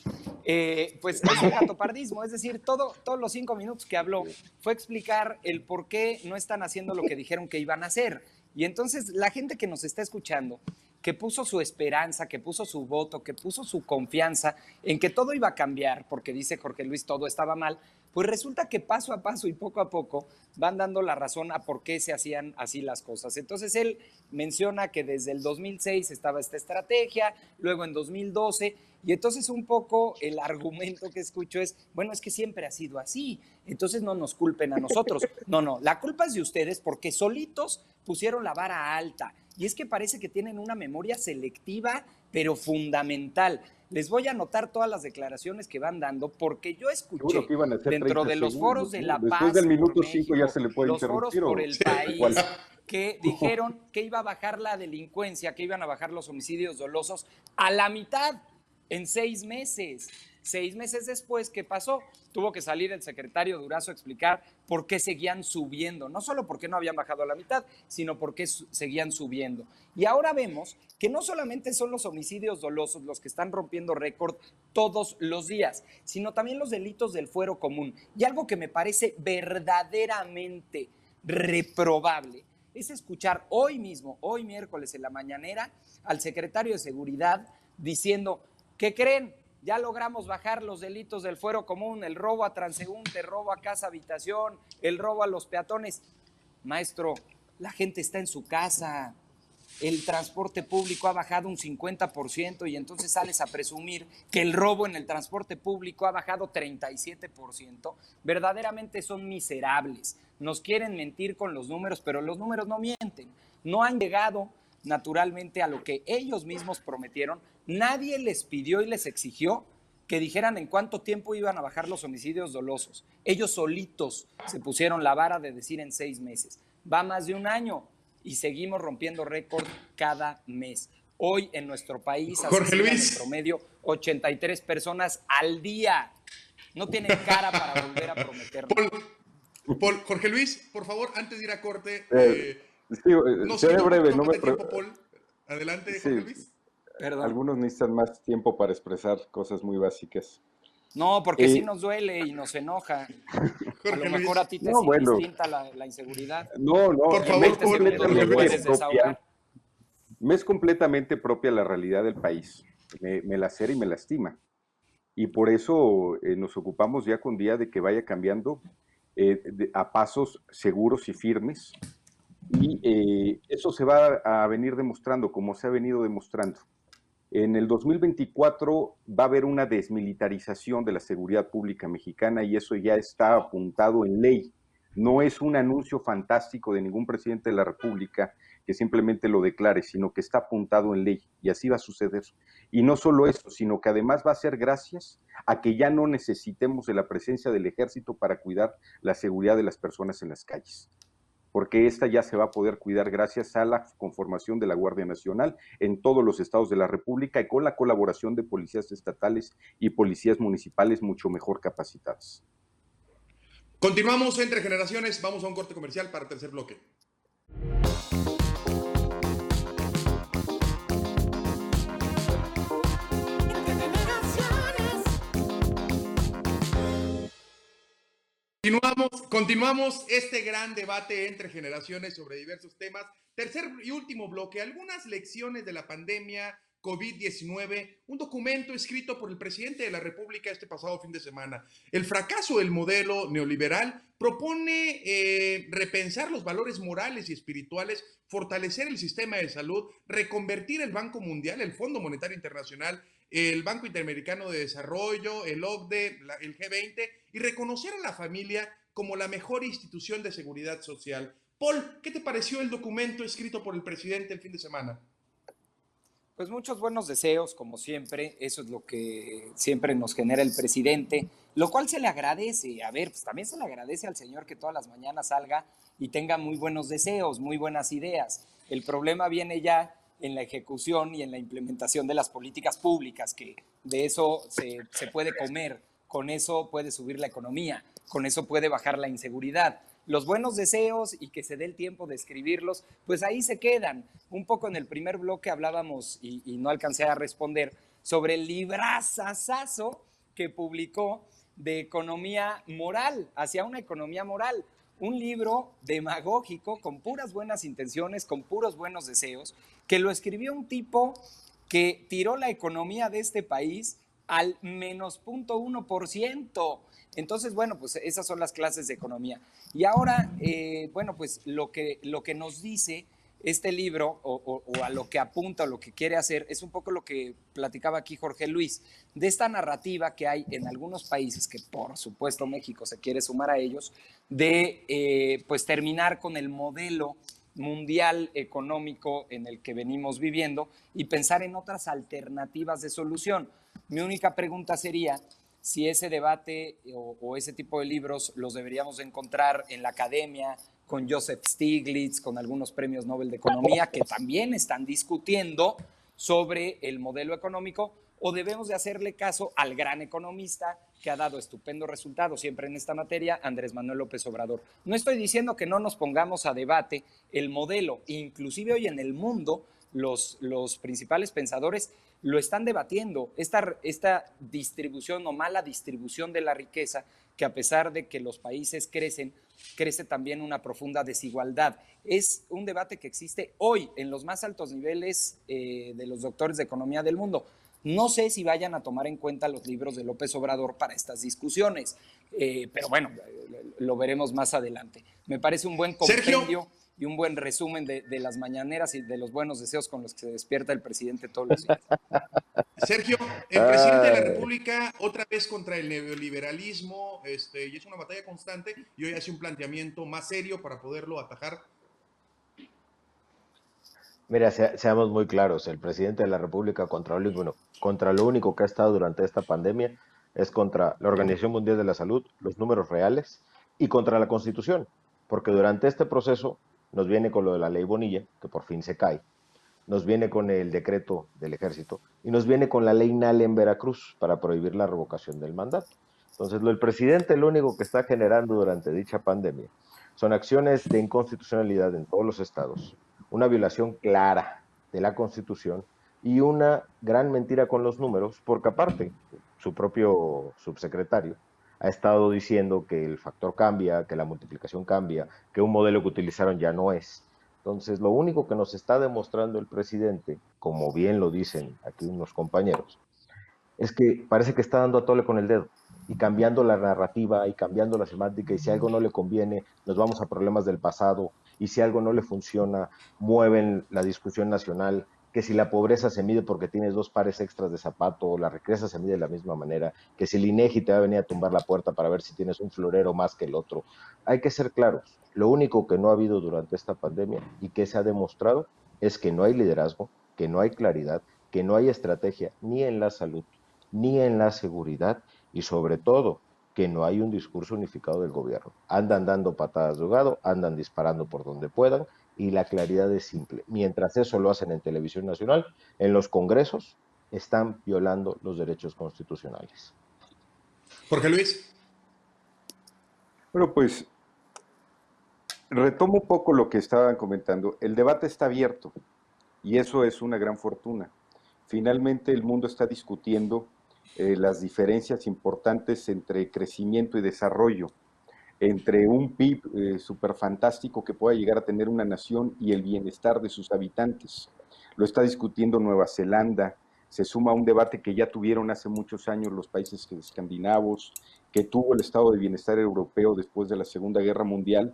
eh, pues es un gatopardismo, es decir, todo, todos los cinco minutos que habló fue explicar el por qué no están haciendo lo que dijeron que iban a hacer. Y entonces la gente que nos está escuchando, que puso su esperanza, que puso su voto, que puso su confianza en que todo iba a cambiar, porque dice Jorge Luis, todo estaba mal, pues resulta que paso a paso y poco a poco van dando la razón a por qué se hacían así las cosas. Entonces él menciona que desde el 2006 estaba esta estrategia, luego en 2012, y entonces un poco el argumento que escucho es, bueno, es que siempre ha sido así, entonces no nos culpen a nosotros. No, no, la culpa es de ustedes porque solitos pusieron la vara alta. Y es que parece que tienen una memoria selectiva, pero fundamental les voy a anotar todas las declaraciones que van dando, porque yo escuché dentro de los foros de La Paz, Después del minuto 5 ya se le puede los foros por el país, que dijeron que iba a bajar la delincuencia, que iban a bajar los homicidios dolosos a la mitad en seis meses. Seis meses después, ¿qué pasó? Tuvo que salir el secretario Durazo a explicar por qué seguían subiendo. No solo porque no habían bajado a la mitad, sino por qué seguían subiendo. Y ahora vemos que no solamente son los homicidios dolosos los que están rompiendo récord todos los días, sino también los delitos del fuero común. Y algo que me parece verdaderamente reprobable es escuchar hoy mismo, hoy miércoles en la mañanera, al secretario de Seguridad diciendo, ¿qué creen? Ya logramos bajar los delitos del fuero común, el robo a transeúnte, robo a casa habitación, el robo a los peatones. Maestro, la gente está en su casa, el transporte público ha bajado un 50% y entonces sales a presumir que el robo en el transporte público ha bajado 37%, verdaderamente son miserables. Nos quieren mentir con los números, pero los números no mienten. No han llegado naturalmente a lo que ellos mismos prometieron. Nadie les pidió y les exigió que dijeran en cuánto tiempo iban a bajar los homicidios dolosos. Ellos solitos se pusieron la vara de decir en seis meses. Va más de un año y seguimos rompiendo récord cada mes. Hoy en nuestro país, Jorge Luis. en promedio, 83 personas al día. No tienen cara para volver a prometer. Jorge Luis, por favor, antes de ir a corte, eh, eh Sí, eh, no seré breve, no me tiempo, Paul. Adelante, Jorge Luis. Perdón. Algunos necesitan más tiempo para expresar cosas muy básicas. No, porque eh, sí nos duele y nos enoja. a lo mejor a ti te no, bueno. distinta la, la, inseguridad. No, no, por favor, Paul, me es completamente propia la realidad del país. Me, me lacera y me lastima. Y por eso eh, nos ocupamos ya con día de que vaya cambiando eh, de, a pasos seguros y firmes y eh, eso se va a venir demostrando, como se ha venido demostrando. En el 2024 va a haber una desmilitarización de la seguridad pública mexicana y eso ya está apuntado en ley. No es un anuncio fantástico de ningún presidente de la República que simplemente lo declare, sino que está apuntado en ley y así va a suceder. Y no solo eso, sino que además va a ser gracias a que ya no necesitemos de la presencia del ejército para cuidar la seguridad de las personas en las calles porque esta ya se va a poder cuidar gracias a la conformación de la Guardia Nacional en todos los estados de la República y con la colaboración de policías estatales y policías municipales mucho mejor capacitadas. Continuamos entre generaciones, vamos a un corte comercial para el tercer bloque. Continuamos, este gran debate entre generaciones sobre diversos temas. Tercer y último bloque, algunas lecciones de la pandemia COVID-19, un documento escrito por el presidente de la República este pasado fin de semana. El fracaso del modelo neoliberal propone eh, repensar los valores morales y espirituales, fortalecer el sistema de salud, reconvertir el Banco Mundial, el Fondo Monetario Internacional, el Banco Interamericano de Desarrollo, el OCDE, el G20 y reconocer a la familia como la mejor institución de seguridad social. Paul, ¿qué te pareció el documento escrito por el presidente el fin de semana? Pues muchos buenos deseos, como siempre, eso es lo que siempre nos genera el presidente, lo cual se le agradece. A ver, pues también se le agradece al señor que todas las mañanas salga y tenga muy buenos deseos, muy buenas ideas. El problema viene ya en la ejecución y en la implementación de las políticas públicas, que de eso se, se puede comer, con eso puede subir la economía, con eso puede bajar la inseguridad los buenos deseos y que se dé el tiempo de escribirlos, pues ahí se quedan. Un poco en el primer bloque hablábamos, y, no alcancé a responder, sobre el librazazazo que publicó de economía moral, hacia una economía moral. Un libro demagógico con puras buenas intenciones, con puros buenos deseos, que lo escribió un tipo que tiró la economía de este país al menos 0.1%. Entonces, bueno, pues esas son las clases de economía. Y ahora, eh, bueno, pues lo que, lo que nos dice este libro o, a lo que apunta o lo que quiere hacer es un poco lo que platicaba aquí Jorge Luis, de esta narrativa que hay en algunos países, que por supuesto México se quiere sumar a ellos, de eh, pues terminar con el modelo mundial económico en el que venimos viviendo y pensar en otras alternativas de solución. Mi única pregunta sería, si ese debate o, ese tipo de libros los deberíamos encontrar en la academia, con Joseph Stiglitz, con algunos premios Nobel de Economía, que también están discutiendo sobre el modelo económico, o debemos de hacerle caso al gran economista que ha dado estupendo resultado siempre en esta materia, Andrés Manuel López Obrador. No estoy diciendo que no nos pongamos a debate el modelo, inclusive hoy en el mundo los, los principales pensadores lo están debatiendo, esta, esta distribución o mala distribución de la riqueza, que a pesar de que los países crecen, crece también una profunda desigualdad. Es un debate que existe hoy en los más altos niveles eh, de los doctores de economía del mundo. No sé si vayan a tomar en cuenta los libros de López Obrador para estas discusiones, eh, pero bueno, lo veremos más adelante. Me parece un buen compendio y un buen resumen de, las mañaneras y de los buenos deseos con los que se despierta el presidente todos los días. Sergio, el presidente de la República otra vez contra el neoliberalismo, este, y es una batalla constante, y hoy hace un planteamiento más serio para poderlo atajar. Mira, seamos muy claros, el presidente de la República contra lo, bueno, contra lo único que ha estado durante esta pandemia es contra la Organización Mundial de la Salud, los números reales, y contra la Constitución, porque durante este proceso nos viene con lo de la ley Bonilla, que por fin se cae, nos viene con el decreto del ejército y nos viene con la ley Nale en Veracruz para prohibir la revocación del mandato. Entonces, lo el presidente lo único que está generando durante dicha pandemia son acciones de inconstitucionalidad en todos los estados, una violación clara de la Constitución y una gran mentira con los números, porque aparte, su propio subsecretario ha estado diciendo que el factor cambia, que la multiplicación cambia, que un modelo que utilizaron ya no es. Entonces, lo único que nos está demostrando el presidente, como bien lo dicen aquí unos compañeros, es que parece que está dando a tole con el dedo y cambiando la narrativa y cambiando la semántica y si algo no le conviene, nos vamos a problemas del pasado y si algo no le funciona, mueven la discusión nacional que si la pobreza se mide porque tienes dos pares extras de zapato, la riqueza se mide de la misma manera, que si el INEGI te va a venir a tumbar la puerta para ver si tienes un florero más que el otro. Hay que ser claros. Lo único que no ha habido durante esta pandemia y que se ha demostrado es que no hay liderazgo, que no hay claridad, que no hay estrategia ni en la salud, ni en la seguridad y sobre todo que no hay un discurso unificado del gobierno. Andan dando patadas de hogado, andan disparando por donde puedan y la claridad es simple. Mientras eso lo hacen en televisión nacional, en los congresos están violando los derechos constitucionales. Jorge Luis. Bueno, pues retomo un poco lo que estaban comentando. El debate está abierto y eso es una gran fortuna. Finalmente el mundo está discutiendo eh, las diferencias importantes entre crecimiento y desarrollo entre un PIB eh, súper fantástico que pueda llegar a tener una nación y el bienestar de sus habitantes. Lo está discutiendo Nueva Zelanda, se suma a un debate que ya tuvieron hace muchos años los países escandinavos, que tuvo el estado de bienestar europeo después de la Segunda Guerra Mundial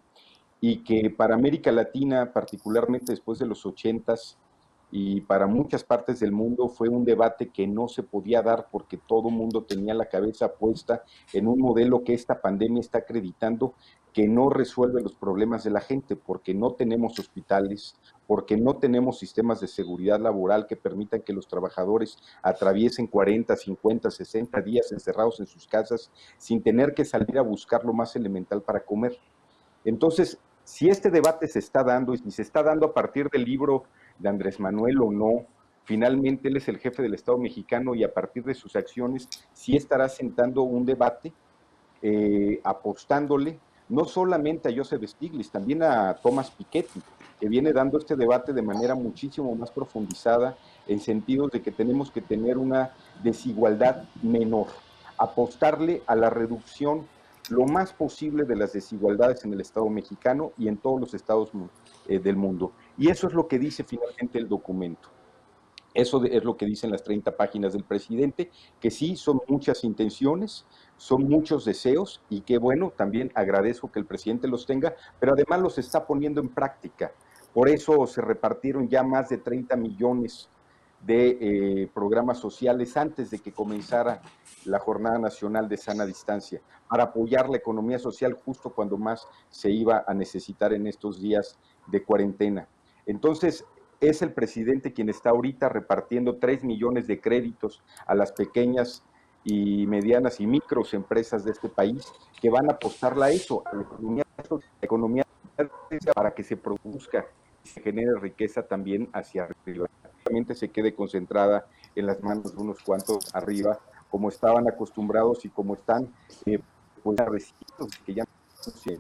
y que para América Latina, particularmente después de los ochentas, y para muchas partes del mundo fue un debate que no se podía dar porque todo el mundo tenía la cabeza puesta en un modelo que esta pandemia está acreditando que no resuelve los problemas de la gente porque no tenemos hospitales, porque no tenemos sistemas de seguridad laboral que permitan que los trabajadores atraviesen 40, 50, 60 días encerrados en sus casas sin tener que salir a buscar lo más elemental para comer. Entonces, si este debate se está dando y se está dando a partir del libro de Andrés Manuel o no. Finalmente él es el jefe del Estado mexicano y a partir de sus acciones sí estará sentando un debate, eh, apostándole no solamente a Joseph Stiglitz, también a Thomas Piketty, que viene dando este debate de manera muchísimo más profundizada en sentido de que tenemos que tener una desigualdad menor, apostarle a la reducción lo más posible de las desigualdades en el Estado mexicano y en todos los estados eh, del mundo. Y eso es lo que dice finalmente el documento. Eso es lo que dicen las 30 páginas del presidente, que sí son muchas intenciones, son muchos deseos y que bueno, también agradezco que el presidente los tenga, pero además los está poniendo en práctica. Por eso se repartieron ya más de 30 millones de eh, programas sociales antes de que comenzara la Jornada Nacional de Sana Distancia, para apoyar la economía social justo cuando más se iba a necesitar en estos días de cuarentena. Entonces, es el presidente quien está ahorita repartiendo 3 millones de créditos a las pequeñas y medianas y micros empresas de este país que van a apostarla a eso, a la economía, economía para que se produzca y se genere riqueza también hacia arriba. Realmente se quede concentrada en las manos de unos cuantos arriba, como estaban acostumbrados y como están eh, pues, que ya no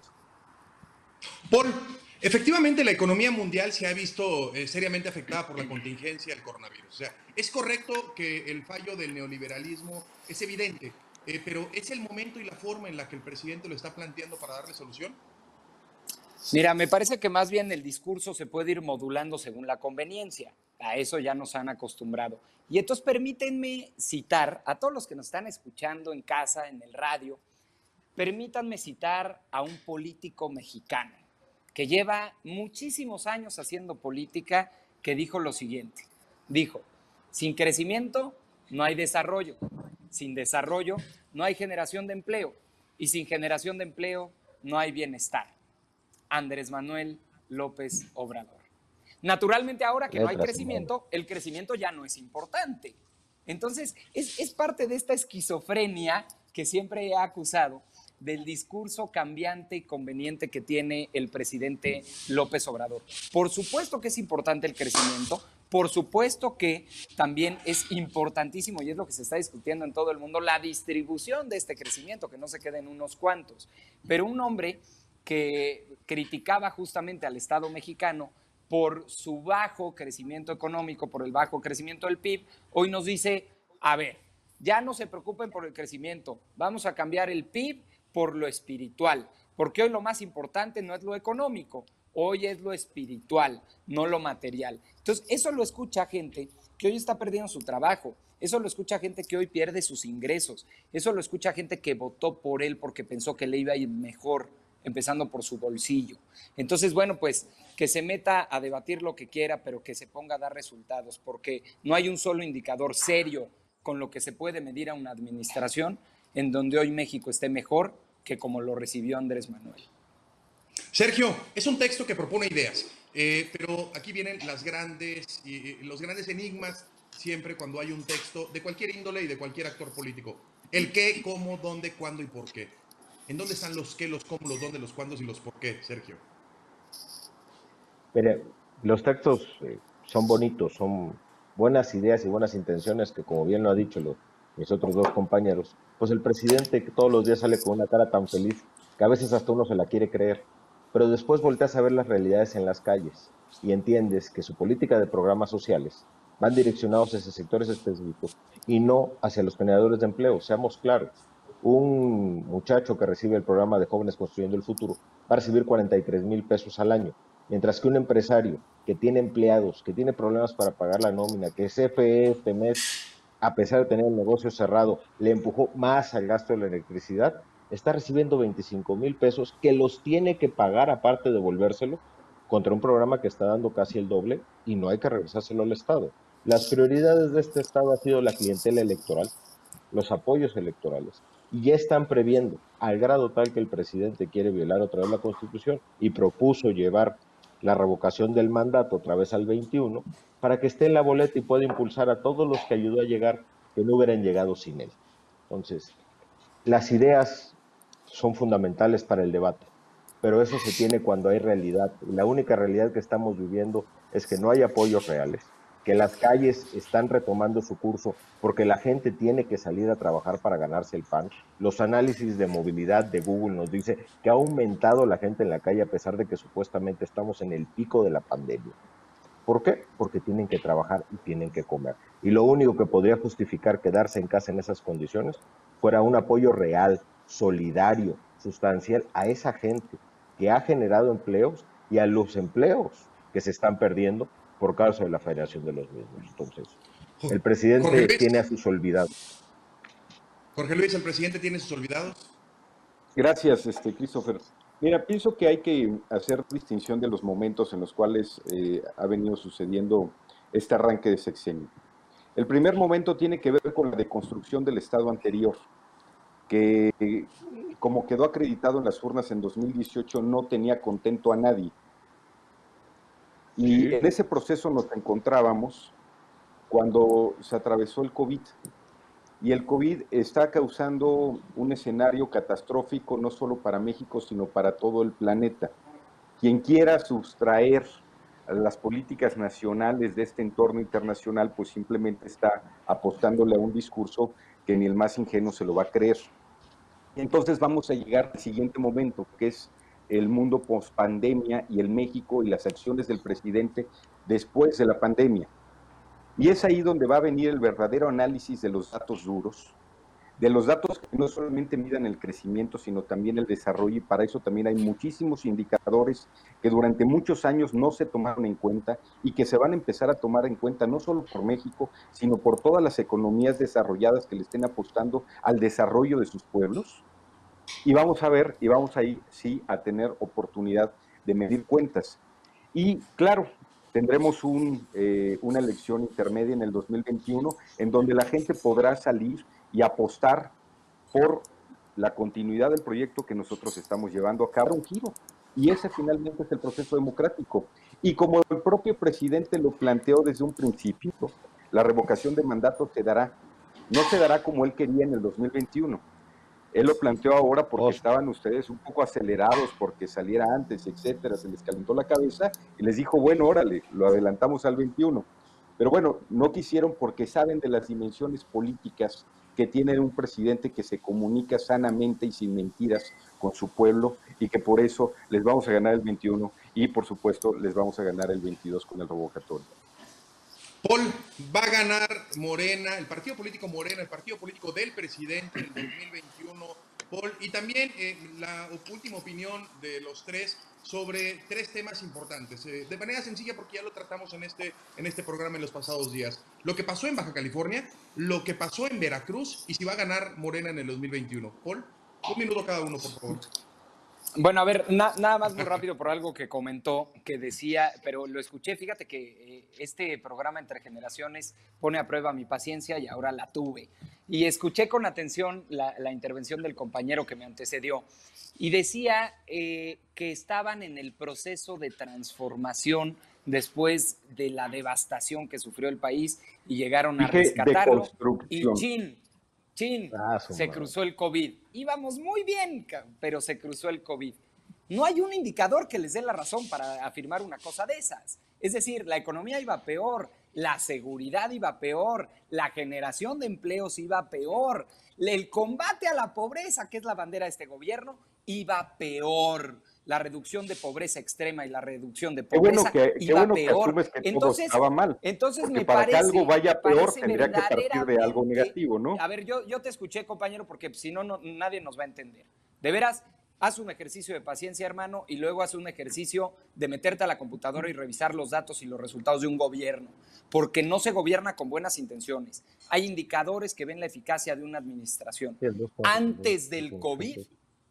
Paul, Efectivamente, la economía mundial se ha visto eh, seriamente afectada por la contingencia del coronavirus. O sea, es correcto que el fallo del neoliberalismo es evidente, eh, pero ¿es el momento y la forma en la que el presidente lo está planteando para darle solución? Mira, me parece que más bien el discurso se puede ir modulando según la conveniencia. A eso ya nos han acostumbrado. Y entonces permítanme citar a todos los que nos están escuchando en casa, en el radio, permítanme citar a un político mexicano que lleva muchísimos años haciendo política, que dijo lo siguiente. Dijo, sin crecimiento no hay desarrollo, sin desarrollo no hay generación de empleo y sin generación de empleo no hay bienestar. Andrés Manuel López Obrador. Naturalmente ahora que no hay crecimiento, el crecimiento ya no es importante. Entonces, es, es parte de esta esquizofrenia que siempre he acusado del discurso cambiante y conveniente que tiene el presidente López Obrador. Por supuesto que es importante el crecimiento, por supuesto que también es importantísimo, y es lo que se está discutiendo en todo el mundo, la distribución de este crecimiento, que no se queden unos cuantos. Pero un hombre que criticaba justamente al Estado mexicano por su bajo crecimiento económico, por el bajo crecimiento del PIB, hoy nos dice, a ver, ya no se preocupen por el crecimiento, vamos a cambiar el PIB por lo espiritual, porque hoy lo más importante no es lo económico, hoy es lo espiritual, no lo material. Entonces, eso lo escucha gente que hoy está perdiendo su trabajo, eso lo escucha gente que hoy pierde sus ingresos, eso lo escucha gente que votó por él porque pensó que le iba a ir mejor, empezando por su bolsillo. Entonces, bueno, pues que se meta a debatir lo que quiera, pero que se ponga a dar resultados, porque no hay un solo indicador serio con lo que se puede medir a una administración en donde hoy México esté mejor que como lo recibió Andrés Manuel. Sergio, es un texto que propone ideas, eh, pero aquí vienen las grandes, los grandes enigmas siempre cuando hay un texto de cualquier índole y de cualquier actor político. El qué, cómo, dónde, cuándo y por qué. ¿En dónde están los qué, los cómo, los dónde, los cuándos y los por qué, Sergio? Mire, los textos eh, son bonitos, son buenas ideas y buenas intenciones que, como bien lo ha dicho lo, mis otros dos compañeros, pues el presidente todos los días sale con una cara tan feliz que a veces hasta uno se la quiere creer, pero después volteas a ver las realidades en las calles y entiendes que su política de programas sociales van direccionados hacia sectores específicos y no hacia los generadores de empleo, seamos claros. un muchacho que recibe el programa de Jóvenes Construyendo el Futuro va a recibir 43 mil pesos al año, mientras que un empresario que tiene empleados, que tiene problemas para pagar la nómina, que CFE este mes, a pesar de tener el negocio cerrado, le empujó más al gasto de la electricidad, está recibiendo 25 mil pesos que los tiene que pagar aparte de devolvérselo contra un programa que está dando casi el doble y no hay que regresárselo al Estado. Las prioridades de este Estado ha sido la clientela electoral, los apoyos electorales, y ya están previendo, al grado tal que el presidente quiere violar otra vez la Constitución y propuso llevar la revocación del mandato otra vez al 21, para que esté en la boleta y pueda impulsar a todos los que ayudó a llegar que no hubieran llegado sin él. Entonces, las ideas son fundamentales para el debate, pero eso se tiene cuando hay realidad. La única realidad que estamos viviendo es que no hay apoyos reales, que las calles están retomando su curso porque la gente tiene que salir a trabajar para ganarse el pan. Los análisis de movilidad de Google nos dice que ha aumentado la gente en la calle a pesar de que supuestamente estamos en el pico de la pandemia. ¿Por qué? Porque tienen que trabajar y tienen que comer. Y lo único que podría justificar quedarse en casa en esas condiciones fuera un apoyo real, solidario, sustancial a esa gente que ha generado empleos y a los empleos que se están perdiendo por causa de la federación de los mismos. Entonces, el presidente tiene a sus olvidados. Jorge Luis, ¿el presidente tiene sus olvidados? Gracias, este, Christopher. Mira, pienso que hay que hacer distinción de los momentos en los cuales eh, ha venido sucediendo este arranque de sexenio. El primer momento tiene que ver con la deconstrucción del Estado anterior, que como quedó acreditado en las urnas en 2018 no tenía contento a nadie y en ese proceso nos encontrábamos cuando se atravesó el COVID. Y el COVID está causando un escenario catastrófico no solo para México, sino para todo el planeta. Quien quiera sustraer las políticas nacionales de este entorno internacional, pues simplemente está apostándole a un discurso que ni el más ingenuo se lo va a creer. Entonces vamos a llegar al siguiente momento, que es el mundo post pandemia y el México y las acciones del presidente después de la pandemia. Y es ahí donde va a venir el verdadero análisis de los datos duros, de los datos que no solamente midan el crecimiento, sino también el desarrollo, y para eso también hay muchísimos indicadores que durante muchos años no se tomaron en cuenta y que se van a empezar a tomar en cuenta no solo por México, sino por todas las economías desarrolladas que le estén apostando al desarrollo de sus pueblos y vamos a ver, y vamos ahí sí a tener oportunidad de medir cuentas. Y claro, tendremos un, eh, una elección intermedia en el 2021 en donde la gente podrá salir y apostar por la continuidad del proyecto que nosotros estamos llevando a cabo un giro. Y ese finalmente es el proceso democrático. Y como el propio presidente lo planteó desde un principio, la revocación de mandato se dará. No se dará como él quería en el 2021 él lo planteó ahora porque estaban ustedes un poco acelerados porque saliera antes, etcétera, se les calentó la cabeza y les dijo, bueno, órale, lo adelantamos al 21. Pero bueno, no quisieron porque saben de las dimensiones políticas que tiene un presidente que se comunica sanamente y sin mentiras con su pueblo y que por eso les vamos a ganar el 21 y por supuesto les vamos a ganar el 22 con el revocatorio. Paul, va a ganar Morena, el partido político Morena, el partido político del presidente en 2021. Paul, y también eh, la última opinión de los tres sobre tres temas importantes, eh, de manera sencilla porque ya lo tratamos en este, en este programa en los pasados días. Lo que pasó en Baja California, lo que pasó en Veracruz y si va a ganar Morena en el 2021. Paul, un minuto cada uno, por favor. Bueno, a ver, nada más muy rápido por algo que comentó, que decía, pero lo escuché, fíjate que eh, este programa entre generaciones pone a prueba mi paciencia y ahora la tuve. Y escuché con atención la, intervención del compañero que me antecedió y decía eh, que estaban en el proceso de transformación después de la devastación que sufrió el país y llegaron a rescatarlo. Y chin, chin, ah, se cruzó el COVID íbamos muy bien, pero se cruzó el COVID. No hay un indicador que les dé la razón para afirmar una cosa de esas. Es decir, la economía iba peor, la seguridad iba peor, la generación de empleos iba peor, el combate a la pobreza, que es la bandera de este gobierno, iba peor. La reducción de pobreza extrema y la reducción de Qué bueno pobreza qué iba bueno que peor. asumes que todo entonces, estaba mal. entonces Porque me para parece, que algo vaya peor tendría que partir de algo negativo, ¿no? A ver, yo, yo te escuché, compañero, porque si no, no, nadie nos va a entender. De veras, haz un ejercicio de paciencia, hermano, y luego haz un ejercicio de meterte a la computadora y revisar los datos y los resultados de un gobierno, porque no se gobierna con buenas intenciones. Hay indicadores que ven la eficacia de una administración. Antes del COVID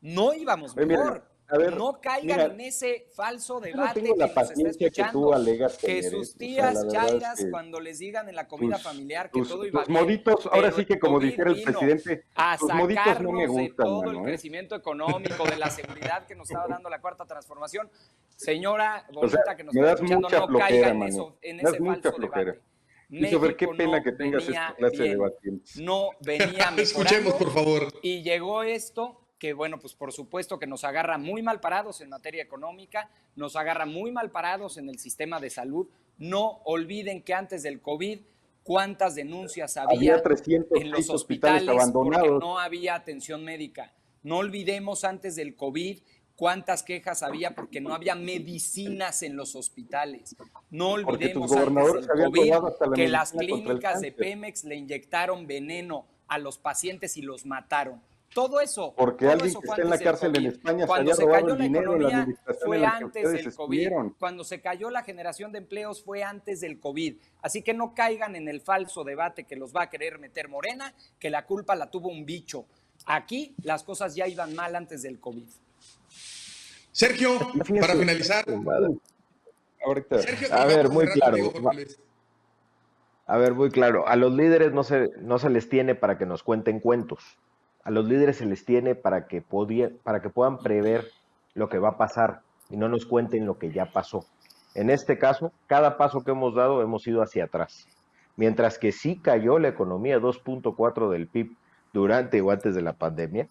no íbamos mejor. A ver, no caigan mira, en ese falso Yo no debate tengo que la nos está paciencia que tú escuchando. alegas Que sus O sea, tías es chairas, que cuando les digan en la comida tus- familiar que tus, todo iba tus bien, moditos, ahora sí que como dijera el presidente, a tus moditos no me sacarnos de gustan, todo el mano, ¿eh? crecimiento económico, de la seguridad que nos estaba dando la cuarta transformación. Señora O bonita sea, que nos me está das escuchando, mucha no flojera, caiga en, mano. eso, en Me das ese mucha falso flojera. debate. Christopher, qué México pena no que tengas esta clase de debatientes. No venía Escuchemos, por favor. Y llegó esto que, bueno, pues por supuesto que nos agarra muy mal parados en materia económica, nos agarra muy mal parados en el sistema de salud. No olviden que antes del COVID, cuántas denuncias había, Había 306 en los hospitales hospitales abandonados. porque no había atención médica. No olvidemos antes del COVID cuántas quejas había porque no había medicinas en los hospitales. No olvidemos antes del COVID que las clínicas de. Pemex le inyectaron veneno a los pacientes y los mataron. Todo eso. Porque todo alguien eso que fue está en la cárcel en COVID. España se Cuando se robado cayó la dinero la economía fue la que antes del COVID. estuvieron. Cuando se cayó la generación de empleos fue antes del COVID. Así que no caigan en el falso debate que los va a querer meter Morena, que la culpa la tuvo un bicho. Aquí las cosas ya iban mal antes del COVID. Sergio, para finalizar. Ahorita. Sergio, A ver, muy claro. A ver, muy claro. A los líderes no se, no se les tiene para que nos cuenten cuentos. A los líderes se les tiene para que, podía- para que puedan prever lo que va a pasar y no nos cuenten lo que ya pasó. En este caso, cada paso que hemos dado hemos ido hacia atrás. Mientras que sí cayó la economía 2.4 del PIB durante o antes de la pandemia,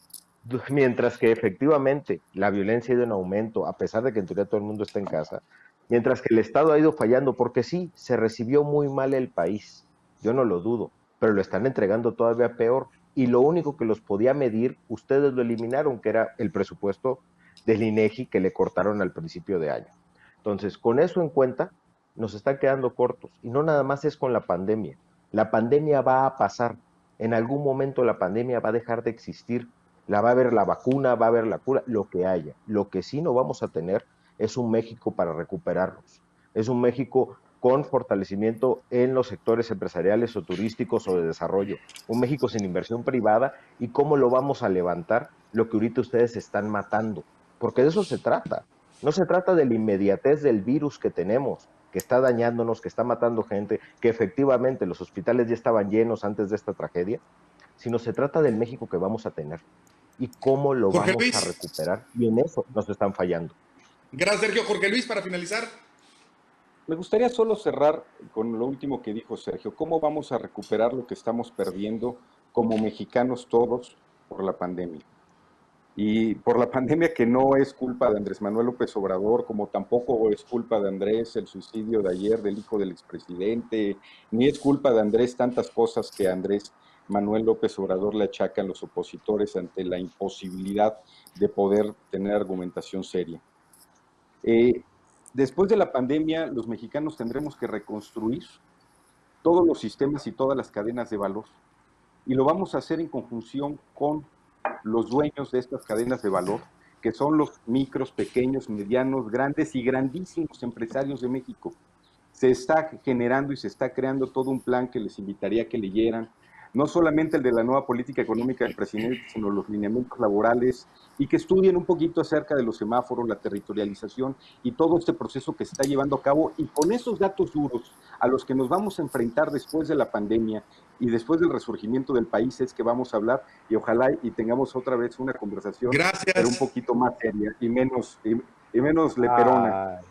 mientras que efectivamente la violencia ha ido en aumento, a pesar de que en teoría todo el mundo está en casa, mientras que el Estado ha ido fallando, porque sí, se recibió muy mal el país, yo no lo dudo, pero lo están entregando todavía peor. Y lo único que los podía medir, ustedes lo eliminaron, que era el presupuesto del INEGI que le cortaron al principio de año. Entonces, con eso en cuenta, nos están quedando cortos. Y no nada más es con la pandemia. La pandemia va a pasar. En algún momento la pandemia va a dejar de existir. La va a haber la vacuna, va a haber la cura, lo que haya. Lo que sí no vamos a tener es un México para recuperarnos. Es un México con fortalecimiento en los sectores empresariales o turísticos o de desarrollo. Un México sin inversión privada y cómo lo vamos a levantar lo que ahorita ustedes están matando. Porque de eso se trata. No se trata de la inmediatez del virus que tenemos, que está dañándonos, que está matando gente, que efectivamente los hospitales ya estaban llenos antes de esta tragedia, sino se trata del México que vamos a tener y cómo lo Jorge vamos Luis. a recuperar. Y en eso nos están fallando. Gracias, Sergio. Jorge Luis, para finalizar. Me gustaría solo cerrar con lo último que dijo Sergio. ¿Cómo vamos a recuperar lo que estamos perdiendo como mexicanos todos por la pandemia? Y por la pandemia que no es culpa de Andrés Manuel López Obrador, como tampoco es culpa de Andrés el suicidio de ayer del hijo del expresidente, ni es culpa de Andrés tantas cosas que Andrés Manuel López Obrador le achacan los opositores ante la imposibilidad de poder tener argumentación seria. Eh, después de la pandemia, los mexicanos tendremos que reconstruir todos los sistemas y todas las cadenas de valor. Y lo vamos a hacer en conjunción con los dueños de estas cadenas de valor, que son los micros, pequeños, medianos, grandes y grandísimos empresarios de México. Se está generando y se está creando todo un plan que les invitaría a que leyeran, no solamente el de la nueva política económica del presidente, sino los lineamientos laborales y que estudien un poquito acerca de los semáforos, la territorialización y todo este proceso que se está llevando a cabo y con esos datos duros a los que nos vamos a enfrentar después de la pandemia y después del resurgimiento del país es que vamos a hablar y ojalá y tengamos otra vez una conversación Gracias. pero un poquito más seria y menos y, y menos leperona. Ay.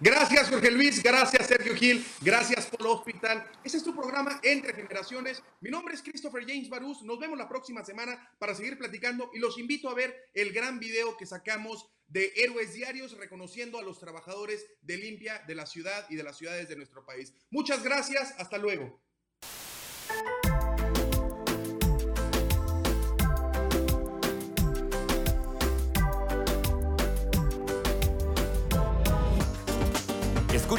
Gracias, Jorge Luis. Gracias, Sergio Gil. Gracias, Polo Hospital. Ese es tu programa Entre Generaciones. Mi nombre es Christopher James Barús. Nos vemos la próxima semana para seguir platicando y los invito a ver el gran video que sacamos de Héroes Diarios reconociendo a los trabajadores de limpia de la ciudad y de las ciudades de nuestro país. Muchas gracias. Hasta luego.